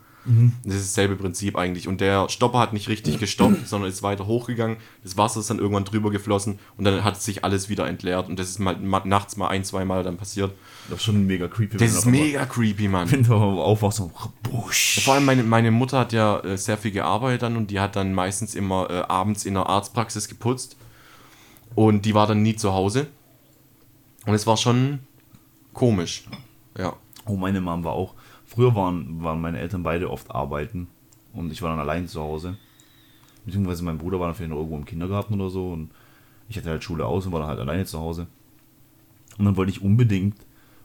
Das ist dasselbe Prinzip eigentlich. Und der Stopper hat nicht richtig gestoppt, sondern ist weiter hochgegangen. Das Wasser ist dann irgendwann drüber geflossen und dann hat sich alles wieder entleert. Und das ist mal, ma- nachts mal ein, zwei Mal dann passiert. Das ist schon mega creepy. Das ist mega creepy, Mann. Wenn du aufwachst, so, busch. Vor allem meine, meine Mutter hat ja äh, sehr viel gearbeitet dann und die hat dann meistens immer äh, abends in der Arztpraxis geputzt. Und die war dann nie zu Hause. Und es war schon komisch. Ja. Oh, meine Mom war auch. Früher waren, waren meine Eltern beide oft arbeiten und ich war dann allein zu Hause. Beziehungsweise mein Bruder war dann vielleicht noch irgendwo im Kindergarten oder so und ich hatte halt Schule aus und war dann halt alleine zu Hause. Und dann wollte ich unbedingt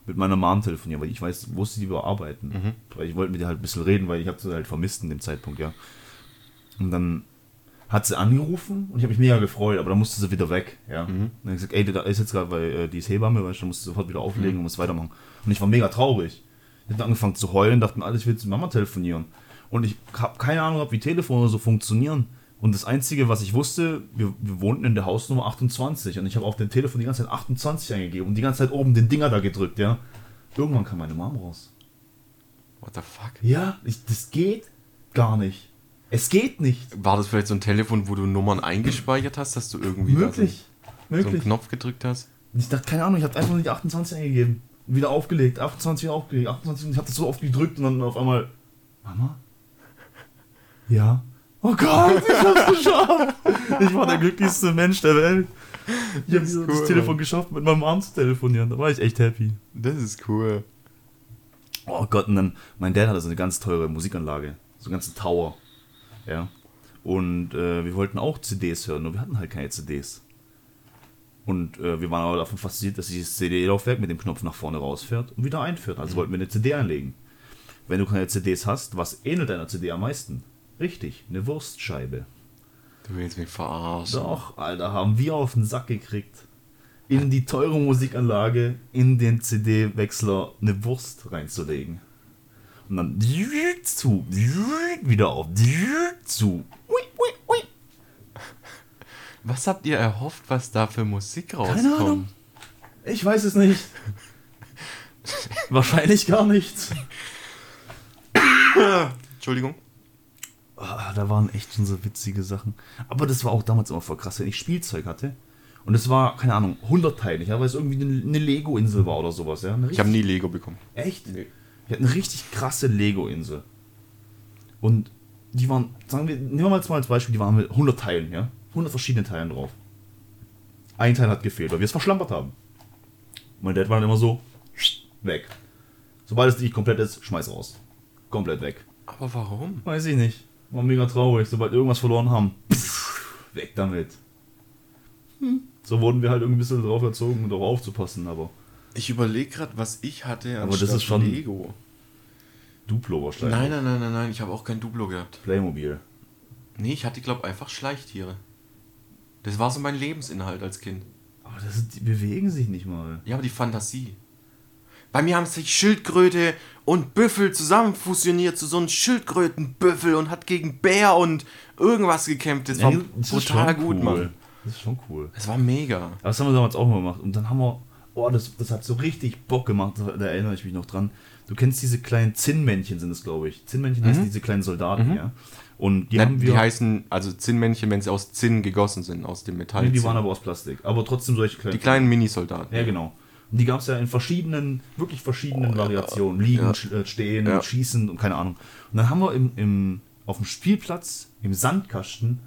mit meiner Mom telefonieren, weil ich weiß, wusste, die wir arbeiten. Weil ich wollte mit ihr halt ein bisschen reden, weil ich habe sie halt vermisst in dem Zeitpunkt, ja. Und dann hat sie angerufen und ich habe mich mega gefreut, aber dann musste sie wieder weg, ja. Und dann habe ich gesagt, ey, da ist jetzt gerade, weil äh, die ist Hebamme, weißt du, dann musst du sofort wieder auflegen und musst weitermachen. Und ich war mega traurig. Ich habe angefangen zu heulen, dachte mir, alles, ich will zu Mama telefonieren. Und ich habe keine Ahnung, wie Telefone so funktionieren. Und das Einzige, was ich wusste, wir, wir wohnten in der Hausnummer 28 und ich habe auf dem Telefon die ganze Zeit 28 eingegeben und die ganze Zeit oben den Dinger da gedrückt, ja. Irgendwann kam meine Mom raus. What the fuck? Ja, ich, das geht gar nicht. Es geht nicht. War das vielleicht so ein Telefon, wo du Nummern eingespeichert hast, dass du irgendwie Möglich. so, so einen Möglich. Knopf gedrückt hast? Ich dachte, keine Ahnung, ich habe einfach nur die 28 eingegeben. Wieder aufgelegt, 28 wieder aufgelegt, 28 und ich habe das so oft gedrückt und dann auf einmal, Mama? Ja. Oh Gott, ich hab's geschafft. Ich war der glücklichste Mensch der Welt. Ich habe Das das, cool, Telefon Mann. geschafft, mit meinem Arm zu telefonieren. Da war ich echt happy. Das ist cool. Oh Gott, und dann, mein Dad hatte so eine ganz teure Musikanlage. So einen ganzen Tower. Ja. Und äh, wir wollten auch CDs hören, nur wir hatten halt keine CDs. Und äh, wir waren aber davon fasziniert, dass dieses CD-Laufwerk mit dem Knopf nach vorne rausfährt und wieder einführt. Also wollten wir eine CD einlegen. Wenn du keine CDs hast, was ähnelt deiner CD am meisten? Richtig, eine Wurstscheibe. Du willst mich verarschen. Doch, Alter, haben wir auf den Sack gekriegt. In die teure Musikanlage, in den CD-Wechsler eine Wurst reinzulegen. Und dann zu, wieder auf, zu. Ui, ui, ui. Was habt ihr erhofft, was da für Musik rauskommt? Keine Ahnung. Ich weiß es nicht. Wahrscheinlich gar nichts. Entschuldigung. Ah, da waren echt schon so witzige Sachen. Aber das war auch damals immer voll krass, wenn ich Spielzeug hatte. Und es war, keine Ahnung, 100 Teilig, ja, weil es irgendwie eine, Lego-Insel war oder sowas. Ja? Ich habe nie Lego bekommen. Echt? Nee. Wir hatten eine richtig krasse Lego-Insel. Und die waren, sagen wir, nehmen wir mal als Beispiel, die waren mit 100 Teilen, ja? 100 verschiedene Teilen drauf. Ein Teil hat gefehlt, weil wir es verschlampert haben. Mein Dad war dann immer so, weg. Sobald es nicht komplett ist, schmeiß raus. Komplett weg. Aber warum? Weiß ich nicht. War mega traurig. Sobald wir irgendwas verloren haben, pff, weg damit. Hm. So wurden wir halt irgendwie ein bisschen drauf erzogen, darauf aufzupassen, aber Ich überlege gerade, was ich hatte Aber das ist schon- Lego. Duplo wahrscheinlich. Nein, nein, nein, nein, nein, ich habe auch kein Duplo gehabt. Playmobil. Nee, ich hatte, glaube einfach Schleichtiere. Das war so mein Lebensinhalt als Kind. Aber das ist, die bewegen sich nicht mal. Ja, aber die Fantasie. Bei mir haben sich Schildkröte und Büffel zusammen fusioniert zu so einem Schildkrötenbüffel und hat gegen Bär und irgendwas gekämpft. Das war Ja, das ist brutal schon gut, cool. Mann. Das ist schon cool. Das war mega. Aber das haben wir damals auch mal gemacht. Und dann haben wir, oh, das, das hat so richtig Bock gemacht, da erinnere ich mich noch dran. Du kennst diese kleinen Zinnmännchen, sind es, glaube ich. Zinnmännchen heißen diese kleinen Soldaten, ja. Und die wir. die heißen also Zinnmännchen, wenn sie aus Zinn gegossen sind, aus dem Metall. nee, die waren aber aus Plastik. Aber trotzdem solche kleinen. die kleinen Minisoldaten. Ja, genau. Und die gab es ja in verschiedenen, wirklich verschiedenen Variationen. Liegen, Ja. sch- äh, stehen, Ja. schießen und keine Ahnung. Und dann haben wir im, im, auf dem Spielplatz, im Sandkasten,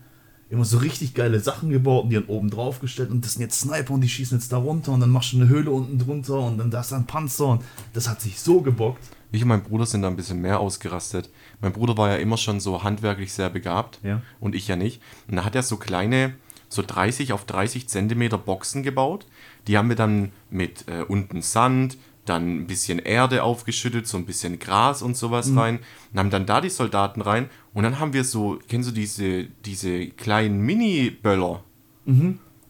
immer so richtig geile Sachen gebaut und die dann oben drauf gestellt und das sind jetzt Sniper und die schießen jetzt da runter und dann machst du eine Höhle unten drunter und dann da ist ein Panzer und das hat sich so gebockt. Ich und mein Bruder sind da ein bisschen mehr ausgerastet. Mein Bruder war ja immer schon so handwerklich sehr begabt Ja. und ich ja nicht. Und da hat er so kleine, so 30 auf 30 Zentimeter Boxen gebaut. Die haben wir dann mit äh, unten Sand, dann ein bisschen Erde aufgeschüttet, so ein bisschen Gras und sowas rein. Und haben dann da die Soldaten rein. Und dann haben wir so, kennst du diese, diese kleinen Mini-Böller?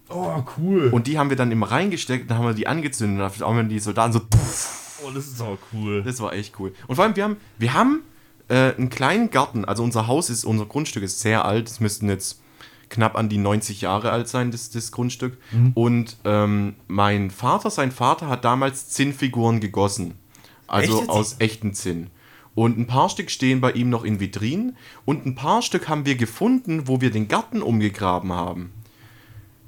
Oh, cool. Und die haben wir dann immer reingesteckt, dann haben wir die angezündet und dann haben wir die Soldaten so puff, Oh, das ist auch cool. Das war echt cool. Und vor allem, wir haben, wir haben äh, einen kleinen Garten. Also unser Haus ist, unser Grundstück ist sehr alt. Es müssten jetzt knapp an die 90 Jahre alt sein, das, das Grundstück. Mhm. Und ähm, mein Vater, sein Vater hat damals Zinnfiguren gegossen. Also Echt aus echten Zinn. Und ein paar Stück stehen bei ihm noch in Vitrinen. Und ein paar Stück haben wir gefunden, wo wir den Garten umgegraben haben.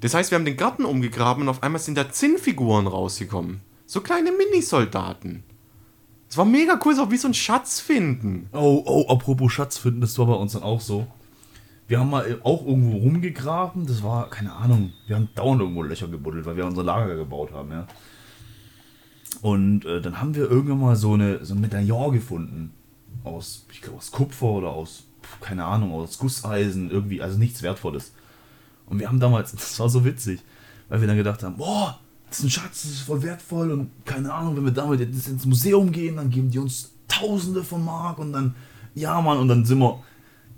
Das heißt, wir haben den Garten umgegraben und auf einmal sind da Zinnfiguren rausgekommen. So kleine Minisoldaten. Es war mega cool, so wie so ein Schatz finden. Oh, oh, apropos Schatz finden, das war bei uns dann auch so. Wir haben mal auch irgendwo rumgegraben, das war, keine Ahnung, wir haben dauernd irgendwo Löcher gebuddelt, weil wir unser Lager gebaut haben, ja. Und äh, dann haben wir irgendwann mal so, eine, so ein Medaillon gefunden. Aus, ich glaube, aus Kupfer oder aus, keine Ahnung, aus Gusseisen, irgendwie, also nichts Wertvolles. Und wir haben damals, das war so witzig, weil wir dann gedacht haben, boah, das ist ein Schatz, das ist voll wertvoll und keine Ahnung, wenn wir damit jetzt ins Museum gehen, dann geben die uns Tausende von Mark und dann, ja Mann, und dann sind wir,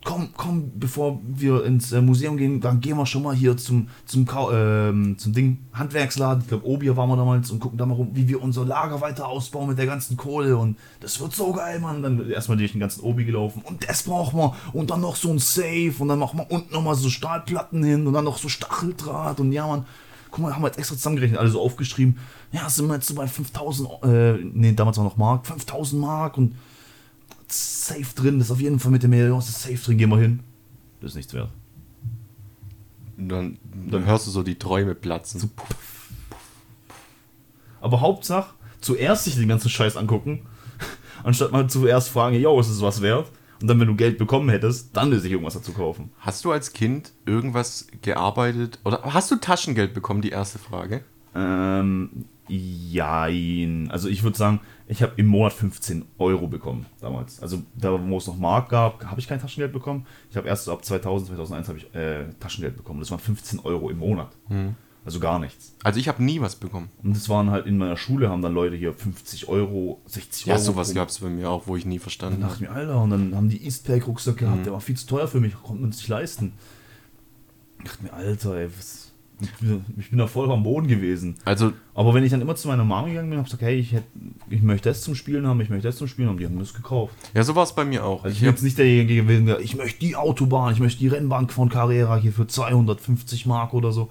komm, komm, bevor wir ins äh, Museum gehen, dann gehen wir schon mal hier zum, zum, ähm, zum Ding, Handwerksladen, ich glaube Obier waren wir damals und gucken da mal rum, wie wir unser Lager weiter ausbauen mit der ganzen Kohle und das wird so geil, Mann. Dann erstmal durch den ganzen Obi gelaufen und das brauchen wir und dann noch so ein Safe und dann machen wir unten nochmal so Stahlplatten hin und dann noch so Stacheldraht und ja, Mann. Guck mal, haben wir jetzt extra zusammengerechnet, alle so aufgeschrieben. Ja, sind wir jetzt so bei 5000, äh, nee, damals auch noch Mark, 5000 Mark und safe drin, das ist auf jeden Fall mit dem Medaillon, das ist safe drin, gehen wir hin. Das ist nichts wert. Und dann, dann hörst du so die Träume platzen. Aber Hauptsache, zuerst sich den ganzen Scheiß angucken, anstatt mal zuerst fragen, yo, ist es was wert? Und dann, wenn du Geld bekommen hättest, dann sich irgendwas dazu kaufen. Hast du als Kind irgendwas gearbeitet? Oder hast du Taschengeld bekommen, die erste Frage? Ähm, jein. Also ich würde sagen, ich habe im Monat 15 Euro bekommen damals. Also da, wo es noch Mark gab, habe ich kein Taschengeld bekommen. Ich habe erst so ab 2000, 2001 habe ich äh, Taschengeld bekommen. Das waren 15 Euro im Monat. Also gar nichts. Also ich habe nie was bekommen. Und das waren halt in meiner Schule, haben dann Leute hier 50 Euro, 60 Ja, Euro. sowas bekommen. gab es bei mir auch, wo ich nie verstanden dachte ich habe. mir, Alter, und dann haben die Eastpack-Rucksack gehabt, der war viel zu teuer für mich, konnte man sich leisten. Ich dachte mir, Alter, ey, was, ich, bin, ich da voll am Boden gewesen. Also, Aber wenn ich dann immer zu meiner Mama gegangen bin und hab gesagt, hey, ich, hätt, ich möchte das zum Spielen haben, ich möchte das zum Spielen haben, die haben das gekauft. ja, so war es bei mir auch. Also ich ich bin jetzt nicht derjenige gewesen, der, ich möchte die Autobahn, ich möchte die Rennbahn von Carrera hier für 250 Mark oder so.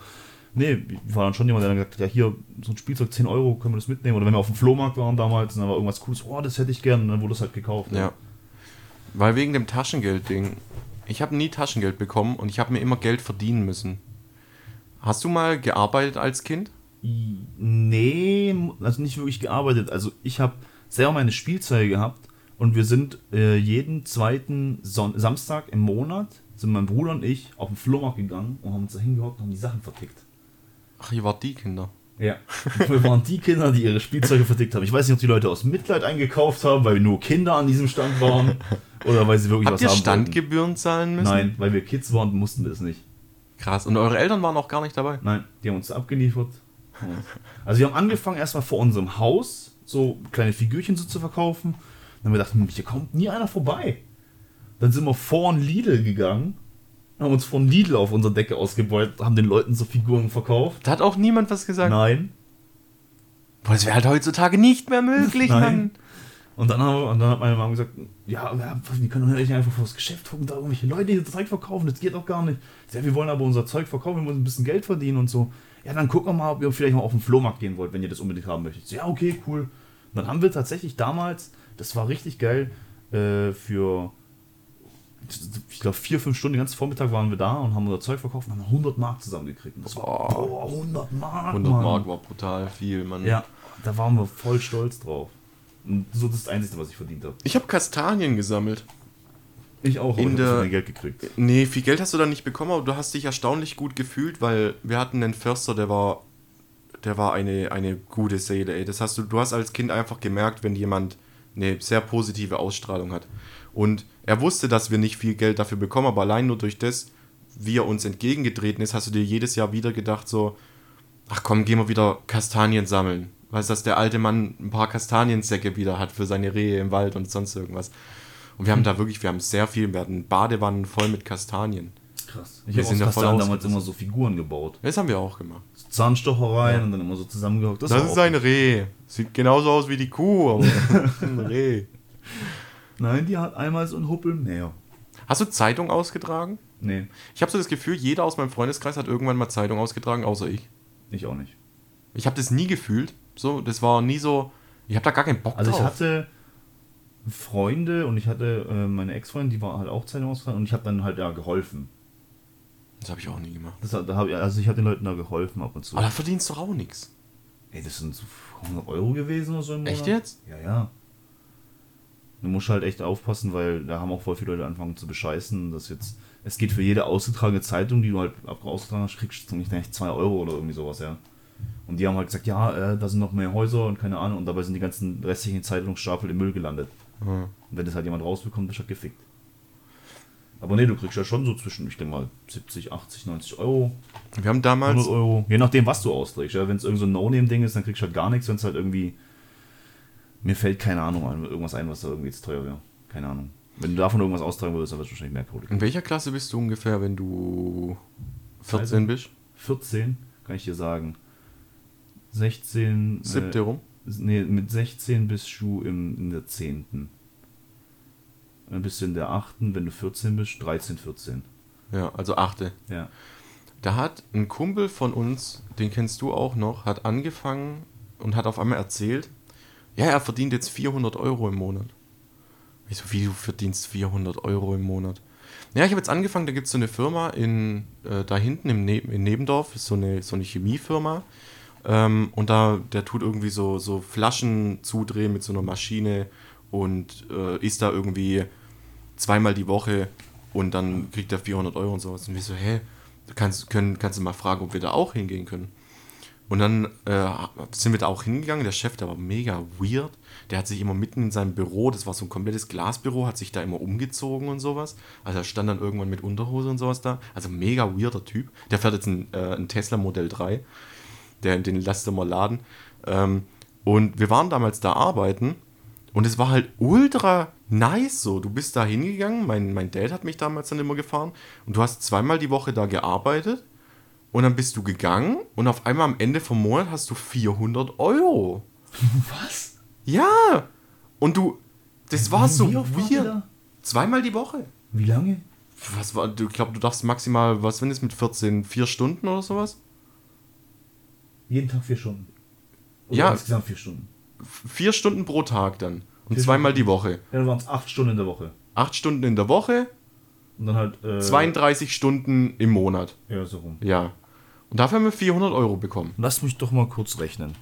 Nee, ich war dann schon jemand, der dann gesagt hat, ja hier, so ein Spielzeug 10 Euro, können wir das mitnehmen? Oder wenn wir auf dem Flohmarkt waren damals und dann war irgendwas cooles, oh, das hätte ich gern, und dann wurde es halt gekauft. ja. Weil wegen dem Taschengeld-Ding. Ich habe nie Taschengeld bekommen und ich habe mir immer Geld verdienen müssen. Hast du mal gearbeitet als Kind? Nee, also nicht wirklich gearbeitet. Also ich habe selber meine Spielzeuge gehabt und wir sind äh, jeden zweiten Son Samstag im Monat, sind mein Bruder und ich auf den Flohmarkt gegangen und haben uns da hingehockt und haben die Sachen vertickt. Ach, ihr wart die Kinder. Ja. Wir waren die Kinder, die ihre Spielzeuge vertickt haben. Ich weiß nicht, ob die Leute aus Mitleid eingekauft haben, weil nur Kinder an diesem Stand waren oder weil sie wirklich Habt was ihr haben wollten. Standgebühren zahlen müssen? Nein, weil wir Kids waren, mussten wir es nicht. Krass. Und eure Eltern waren auch gar nicht dabei? Nein, die haben uns abgeliefert. Also wir haben angefangen erstmal vor unserem Haus so kleine Figürchen so zu verkaufen. Dann haben wir gedacht, hier kommt nie einer vorbei. Dann sind wir vor ein Lidl gegangen, haben uns von Lidl auf unserer Decke ausgebeutet, haben den Leuten so Figuren verkauft. Da hat auch niemand was gesagt. Nein. Boah, das wäre halt heutzutage nicht mehr möglich, Nein. Mann. Und dann, haben wir, und dann hat meine Mama gesagt, ja, ja, wir können doch nicht einfach vor das Geschäft gucken, da irgendwelche Leute hier Zeug verkaufen, das geht doch gar nicht. Ich sag, wir wollen aber unser Zeug verkaufen, wir müssen ein bisschen Geld verdienen und so. Ja, dann gucken wir mal, ob ihr vielleicht mal auf den Flohmarkt gehen wollt, wenn ihr das unbedingt haben möchtet. So, ja, okay, cool. Und dann haben wir tatsächlich damals, das war richtig geil, äh, für, ich glaube, vier, fünf Stunden, den ganzen Vormittag waren wir da und haben unser Zeug verkauft und haben 100 Mark zusammengekriegt. Und das war, Boah. boah, 100 Mark, 100 Mann. Mark war brutal viel, Mann. Ja, da waren wir voll stolz drauf. So das, ist das Einzige, was ich verdient habe. Ich habe Kastanien gesammelt. Ich auch, In ich hab der- viel Geld gekriegt. Nee, viel Geld hast du da nicht bekommen, aber du hast dich erstaunlich gut gefühlt, weil wir hatten einen Förster, der war, der war eine, eine gute Seele, ey. Das hast du, du hast als Kind einfach gemerkt, wenn jemand eine sehr positive Ausstrahlung hat. Und er wusste, dass wir nicht viel Geld dafür bekommen, aber allein nur durch das, wie er uns entgegengetreten ist, hast du dir jedes Jahr wieder gedacht, so, ach komm, gehen wir wieder Kastanien sammeln. Weißt du, dass der alte Mann ein paar Kastaniensäcke wieder hat für seine Rehe im Wald und sonst irgendwas. Und wir haben da wirklich, wir haben sehr viel, wir hatten Badewannen voll mit Kastanien. Krass. Ich Wir sind da voll damals immer so Figuren gebaut. Das haben wir auch gemacht. So Zahnstochereien und dann immer so zusammengehockt. Das, war ist ein Reh. Sieht genauso aus wie die Kuh, aber ein Reh. Nein, die hat einmal so einen Huppel mehr. Hast du Zeitung ausgetragen? Nee, Ich habe so das Gefühl, jeder aus meinem Freundeskreis hat irgendwann mal Zeitung ausgetragen, außer ich. ich auch nicht. Ich habe das nie gefühlt. So, das war nie so. Ich habe da gar keinen Bock Also drauf. ich hatte Freunde und ich hatte äh, meine Ex-Freundin, die war halt auch Zeitung ausgetragen und ich habe dann halt ja geholfen. das habe ich auch nie gemacht. Das, da hab ich, also ich habe den Leuten da geholfen ab und zu. Aber da verdienst du auch nichts. Ey, das sind so 100 Euro gewesen oder so im Monat. Echt jetzt? Ja, ja. Du musst halt echt aufpassen, weil da haben auch voll viele Leute angefangen zu bescheißen, dass jetzt, es geht für jede ausgetragene Zeitung, die du halt ausgetragen hast, kriegst du nicht 2 Euro oder irgendwie sowas, ja. Und die haben halt gesagt, ja, äh, da sind noch mehr Häuser und keine Ahnung, und dabei sind die ganzen restlichen Zeitungsstapel im Müll gelandet. Ja. Und wenn das halt jemand rausbekommt, bist du halt gefickt. Aber nee, du kriegst ja schon so zwischen, ich denke mal, 70, 80, 90 Euro, Wir haben 100 damals. Euro, je nachdem, was du austrägst. Ja, wenn es irgend so ein No-Name-Ding ist, dann kriegst du halt gar nichts, wenn es halt irgendwie. Mir fällt keine Ahnung ein, irgendwas ein, was da irgendwie jetzt teuer wäre. Keine Ahnung. Wenn du davon irgendwas austragen würdest, dann wirst du wahrscheinlich mehr Kohle. In welcher Klasse bist du ungefähr, wenn du 14 bist? 14, kann ich dir sagen. 16. Siebte rum? nee, mit 16 bist du im, in der 10. Dann bist du in der 8., wenn du 14 bist, 13, 14. Ja, also achte. Ja. Da hat ein Kumpel von uns, den kennst du auch noch, hat angefangen und hat auf einmal erzählt, ja, er verdient jetzt 400 Euro im Monat. Ich so, wie du verdienst 400 Euro im Monat? Ja, ich habe jetzt angefangen, da gibt es so eine Firma in, äh, da hinten im ne in Nebendorf, ist so eine, so eine Chemiefirma. Ähm, und da, der tut irgendwie so, so Flaschen zudrehen mit so einer Maschine und äh, ist da irgendwie zweimal die Woche und dann kriegt er 400 Euro und sowas. Und wir so, hä, kannst, können, kannst du mal fragen, ob wir da auch hingehen können. Und dann äh, sind wir da auch hingegangen. Der Chef, der war mega weird. Der hat sich immer mitten in seinem Büro, das war so ein komplettes Glasbüro, hat sich da immer umgezogen und sowas. Also er stand dann irgendwann mit Unterhose und sowas da. Also mega weirder Typ. Der fährt jetzt ein, äh, ein Tesla Modell 3. Der, den lässt er mal laden. Ähm, und wir waren damals da arbeiten und es war halt ultra nice so. Du bist da hingegangen, mein, mein Dad hat mich damals dann immer gefahren und du hast zweimal die Woche da gearbeitet und dann bist du gegangen und auf einmal am Ende vom Monat hast du 400 Euro. Was? Ja! Und du, das war so weird. Zweimal die Woche. Wie lange? Was war, du glaub, du darfst maximal, was wenn es mit 14, vier Stunden oder sowas? Jeden Tag vier Stunden. Ja. insgesamt vier Stunden. Vier Stunden pro Tag dann. Und Vier zweimal Stunden. die Woche. Ja, dann waren es acht Stunden in der Woche. Acht Stunden in der Woche, Und dann halt. Äh, 32 Stunden im Monat. Ja, so rum. Ja. Und dafür haben wir 400 Euro bekommen. Lass mich doch mal kurz rechnen.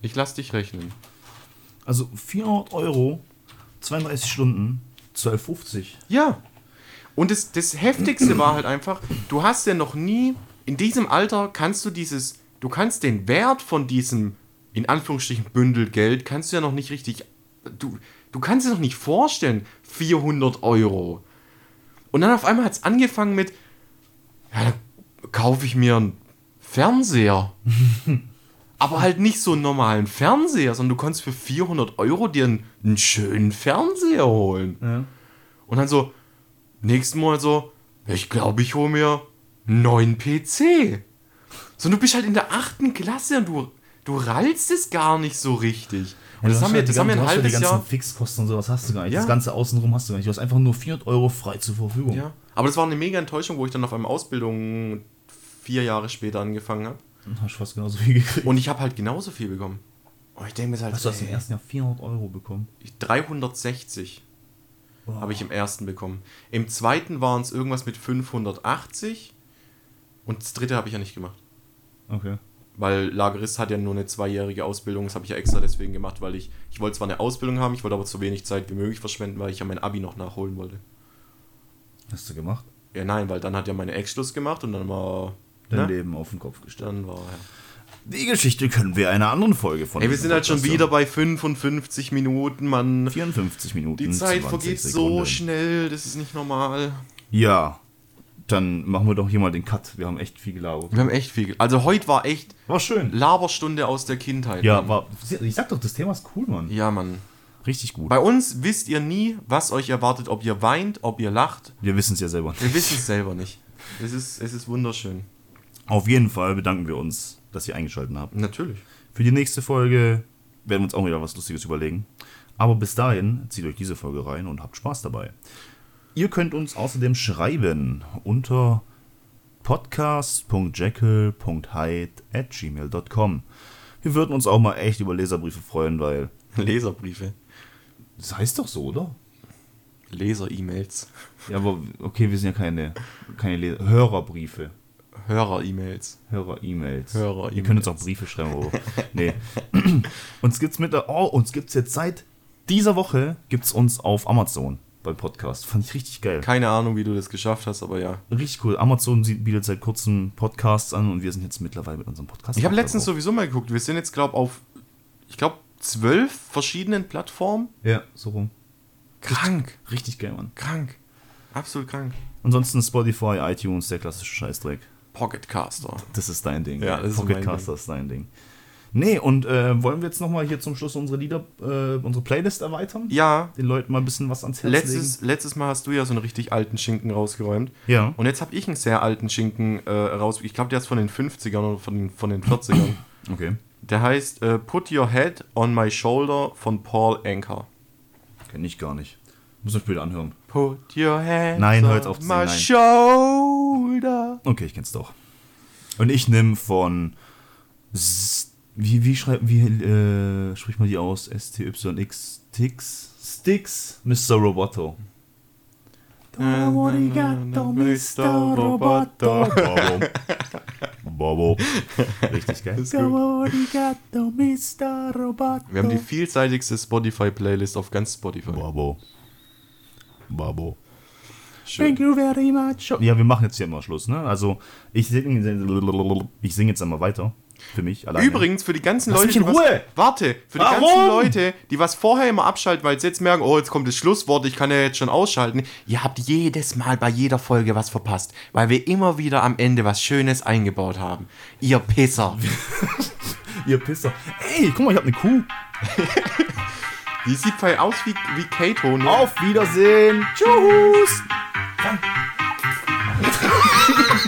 Ich lass dich rechnen. Also 400 Euro, 32 Stunden, 12,50. Ja. Und das, das Heftigste war halt einfach, du hast ja noch nie, in diesem Alter kannst du dieses, du kannst den Wert von diesem, in Anführungsstrichen, Bündel Geld, kannst du ja noch nicht richtig, du, du kannst dir noch nicht vorstellen, 400 Euro. Und dann auf einmal hat es angefangen mit, ja, dann kaufe ich mir einen Fernseher. Aber halt nicht so einen normalen Fernseher, sondern du konntest für 400 Euro dir einen, einen schönen Fernseher holen. Ja. Und dann so, nächsten Monat so, ich glaube, ich hole mir einen neuen PC. So, du bist halt in der achten Klasse und du, du rallst es gar nicht so richtig. Und das haben wir, das haben wir ein halbes Die ganzen Jahr. Fixkosten und sowas hast du gar nicht. Ja. Das ganze Außenrum hast du gar nicht. Du hast einfach nur 400 Euro frei zur Verfügung. Ja. Aber das war eine mega Enttäuschung, wo ich dann auf einer Ausbildung vier Jahre später angefangen habe. Dann hast du fast genauso viel gekriegt. Und ich habe halt genauso viel bekommen. Und ich denke mir halt, Hast du dem ey, ersten Jahr 400 Euro bekommen? 360 habe ich im ersten bekommen. Im zweiten waren es irgendwas mit 580 und das dritte habe ich ja nicht gemacht. Okay. Weil Lagerist hat ja nur eine zweijährige Ausbildung, das habe ich ja extra deswegen gemacht, weil ich, ich wollte zwar eine Ausbildung haben, ich wollte aber so wenig Zeit wie möglich verschwenden, weil ich ja mein Abi noch nachholen wollte. Hast du gemacht? Ja, nein, weil dann hat ja meine Ex Schluss gemacht und dann war. Dein Ne? Leben auf den Kopf gestellt. Dann war ja. Die Geschichte können wir in einer anderen Folge von. Ey, wir sind halt schon wieder bei 55 Minuten, Mann. 54 Minuten. Die Zeit 20 vergeht so Sekunden. schnell, das ist nicht normal. Ja. Dann machen wir doch hier mal den Cut. Wir haben echt viel gelabert. Wir haben echt viel. ge- Also heute war echt War schön. Laberstunde aus der Kindheit. Ja, Mann. war. Ich sag doch, das Thema ist cool, Mann. Ja, Mann. Richtig gut. Bei uns wisst ihr nie, was euch erwartet, ob ihr weint, ob ihr lacht. Wir wissen es ja selber. Wir wissen es selber nicht. Es ist, es ist wunderschön. Auf jeden Fall bedanken wir uns, dass ihr eingeschaltet habt. Natürlich. Für die nächste Folge werden wir uns auch wieder was Lustiges überlegen. Aber bis dahin zieht euch diese Folge rein und habt Spaß dabei. Ihr könnt uns außerdem schreiben unter podcast.jekyll.hyde at gmail.com. Wir würden uns auch mal echt über Leserbriefe freuen, weil Leserbriefe. das heißt doch so, oder? Leser-E-Mails. Ja, aber okay, wir sind ja keine, keine Leser Hörerbriefe. Hörer-E-Mails. Hörer-E-Mails. Hörer-E-Mails. Ihr könnt uns auch Briefe schreiben, aber nee. uns gibt's mit der, oh, uns gibt's jetzt seit dieser Woche gibt's uns auf Amazon beim Podcast. Fand ich richtig geil. Keine Ahnung, wie du das geschafft hast, aber ja. Richtig cool. Amazon bietet seit kurzem Podcasts an und wir sind jetzt mittlerweile mit unserem Podcast. Ich habe letztens drauf. sowieso mal geguckt. Wir sind jetzt, glaube auf, ich glaube, zwölf verschiedenen Plattformen. Ja, so rum. Krank. Richtig geil, Mann. Krank. Absolut krank. Ansonsten Spotify, iTunes, der klassische Scheißdreck. Pocketcaster. Das ist dein Ding. Ja, das ist Pocket mein Caster ist dein Ding. Nee, und äh, wollen wir jetzt nochmal hier zum Schluss unsere Lieder, äh, unsere Playlist erweitern? Ja, Den Leuten mal ein bisschen was ans Herz letztes, letztes Mal hast du ja so einen richtig alten Schinken rausgeräumt. legen. Ja. Und jetzt habe ich einen sehr alten Schinken äh, raus. Ich glaube, der ist von den 50ern oder von den, von den 40ern. Okay. Der heißt äh, Put Your Head on My Shoulder von Paul Anker. Kenn ich gar nicht. Muss ich später anhören. Put your head Nein, on auf my singen, shoulder. Okay, ich kenn's doch. Und ich nehme von. S wie, wie schreibt, wie äh, spricht man die aus? S-T-Y-X, Tix, Sticks, Mr. Roboto. Mr. Roboto. Bobo. Richtig geil. Wir haben die vielseitigste Spotify-Playlist auf ganz Spotify. Bobo. Bobo. Schön. you very much. Ja, wir machen jetzt hier immer Schluss, ne? Also, ich singe ich sing jetzt einmal weiter. Für mich alleine. Übrigens, für die ganzen Lass Leute, mich in die was, Ruhe! warte, für die Warum? ganzen Leute, die was vorher immer abschalten, weil sie jetzt merken, oh, jetzt kommt das Schlusswort, ich kann ja jetzt schon ausschalten. Ihr habt jedes Mal bei jeder Folge was verpasst, weil wir immer wieder am Ende was Schönes eingebaut haben. Ihr Pisser. Ihr Pisser. Ey, guck mal, ich hab eine Kuh. Die sieht voll aus wie, wie Kato, ne? Auf Wiedersehen. Tschüss.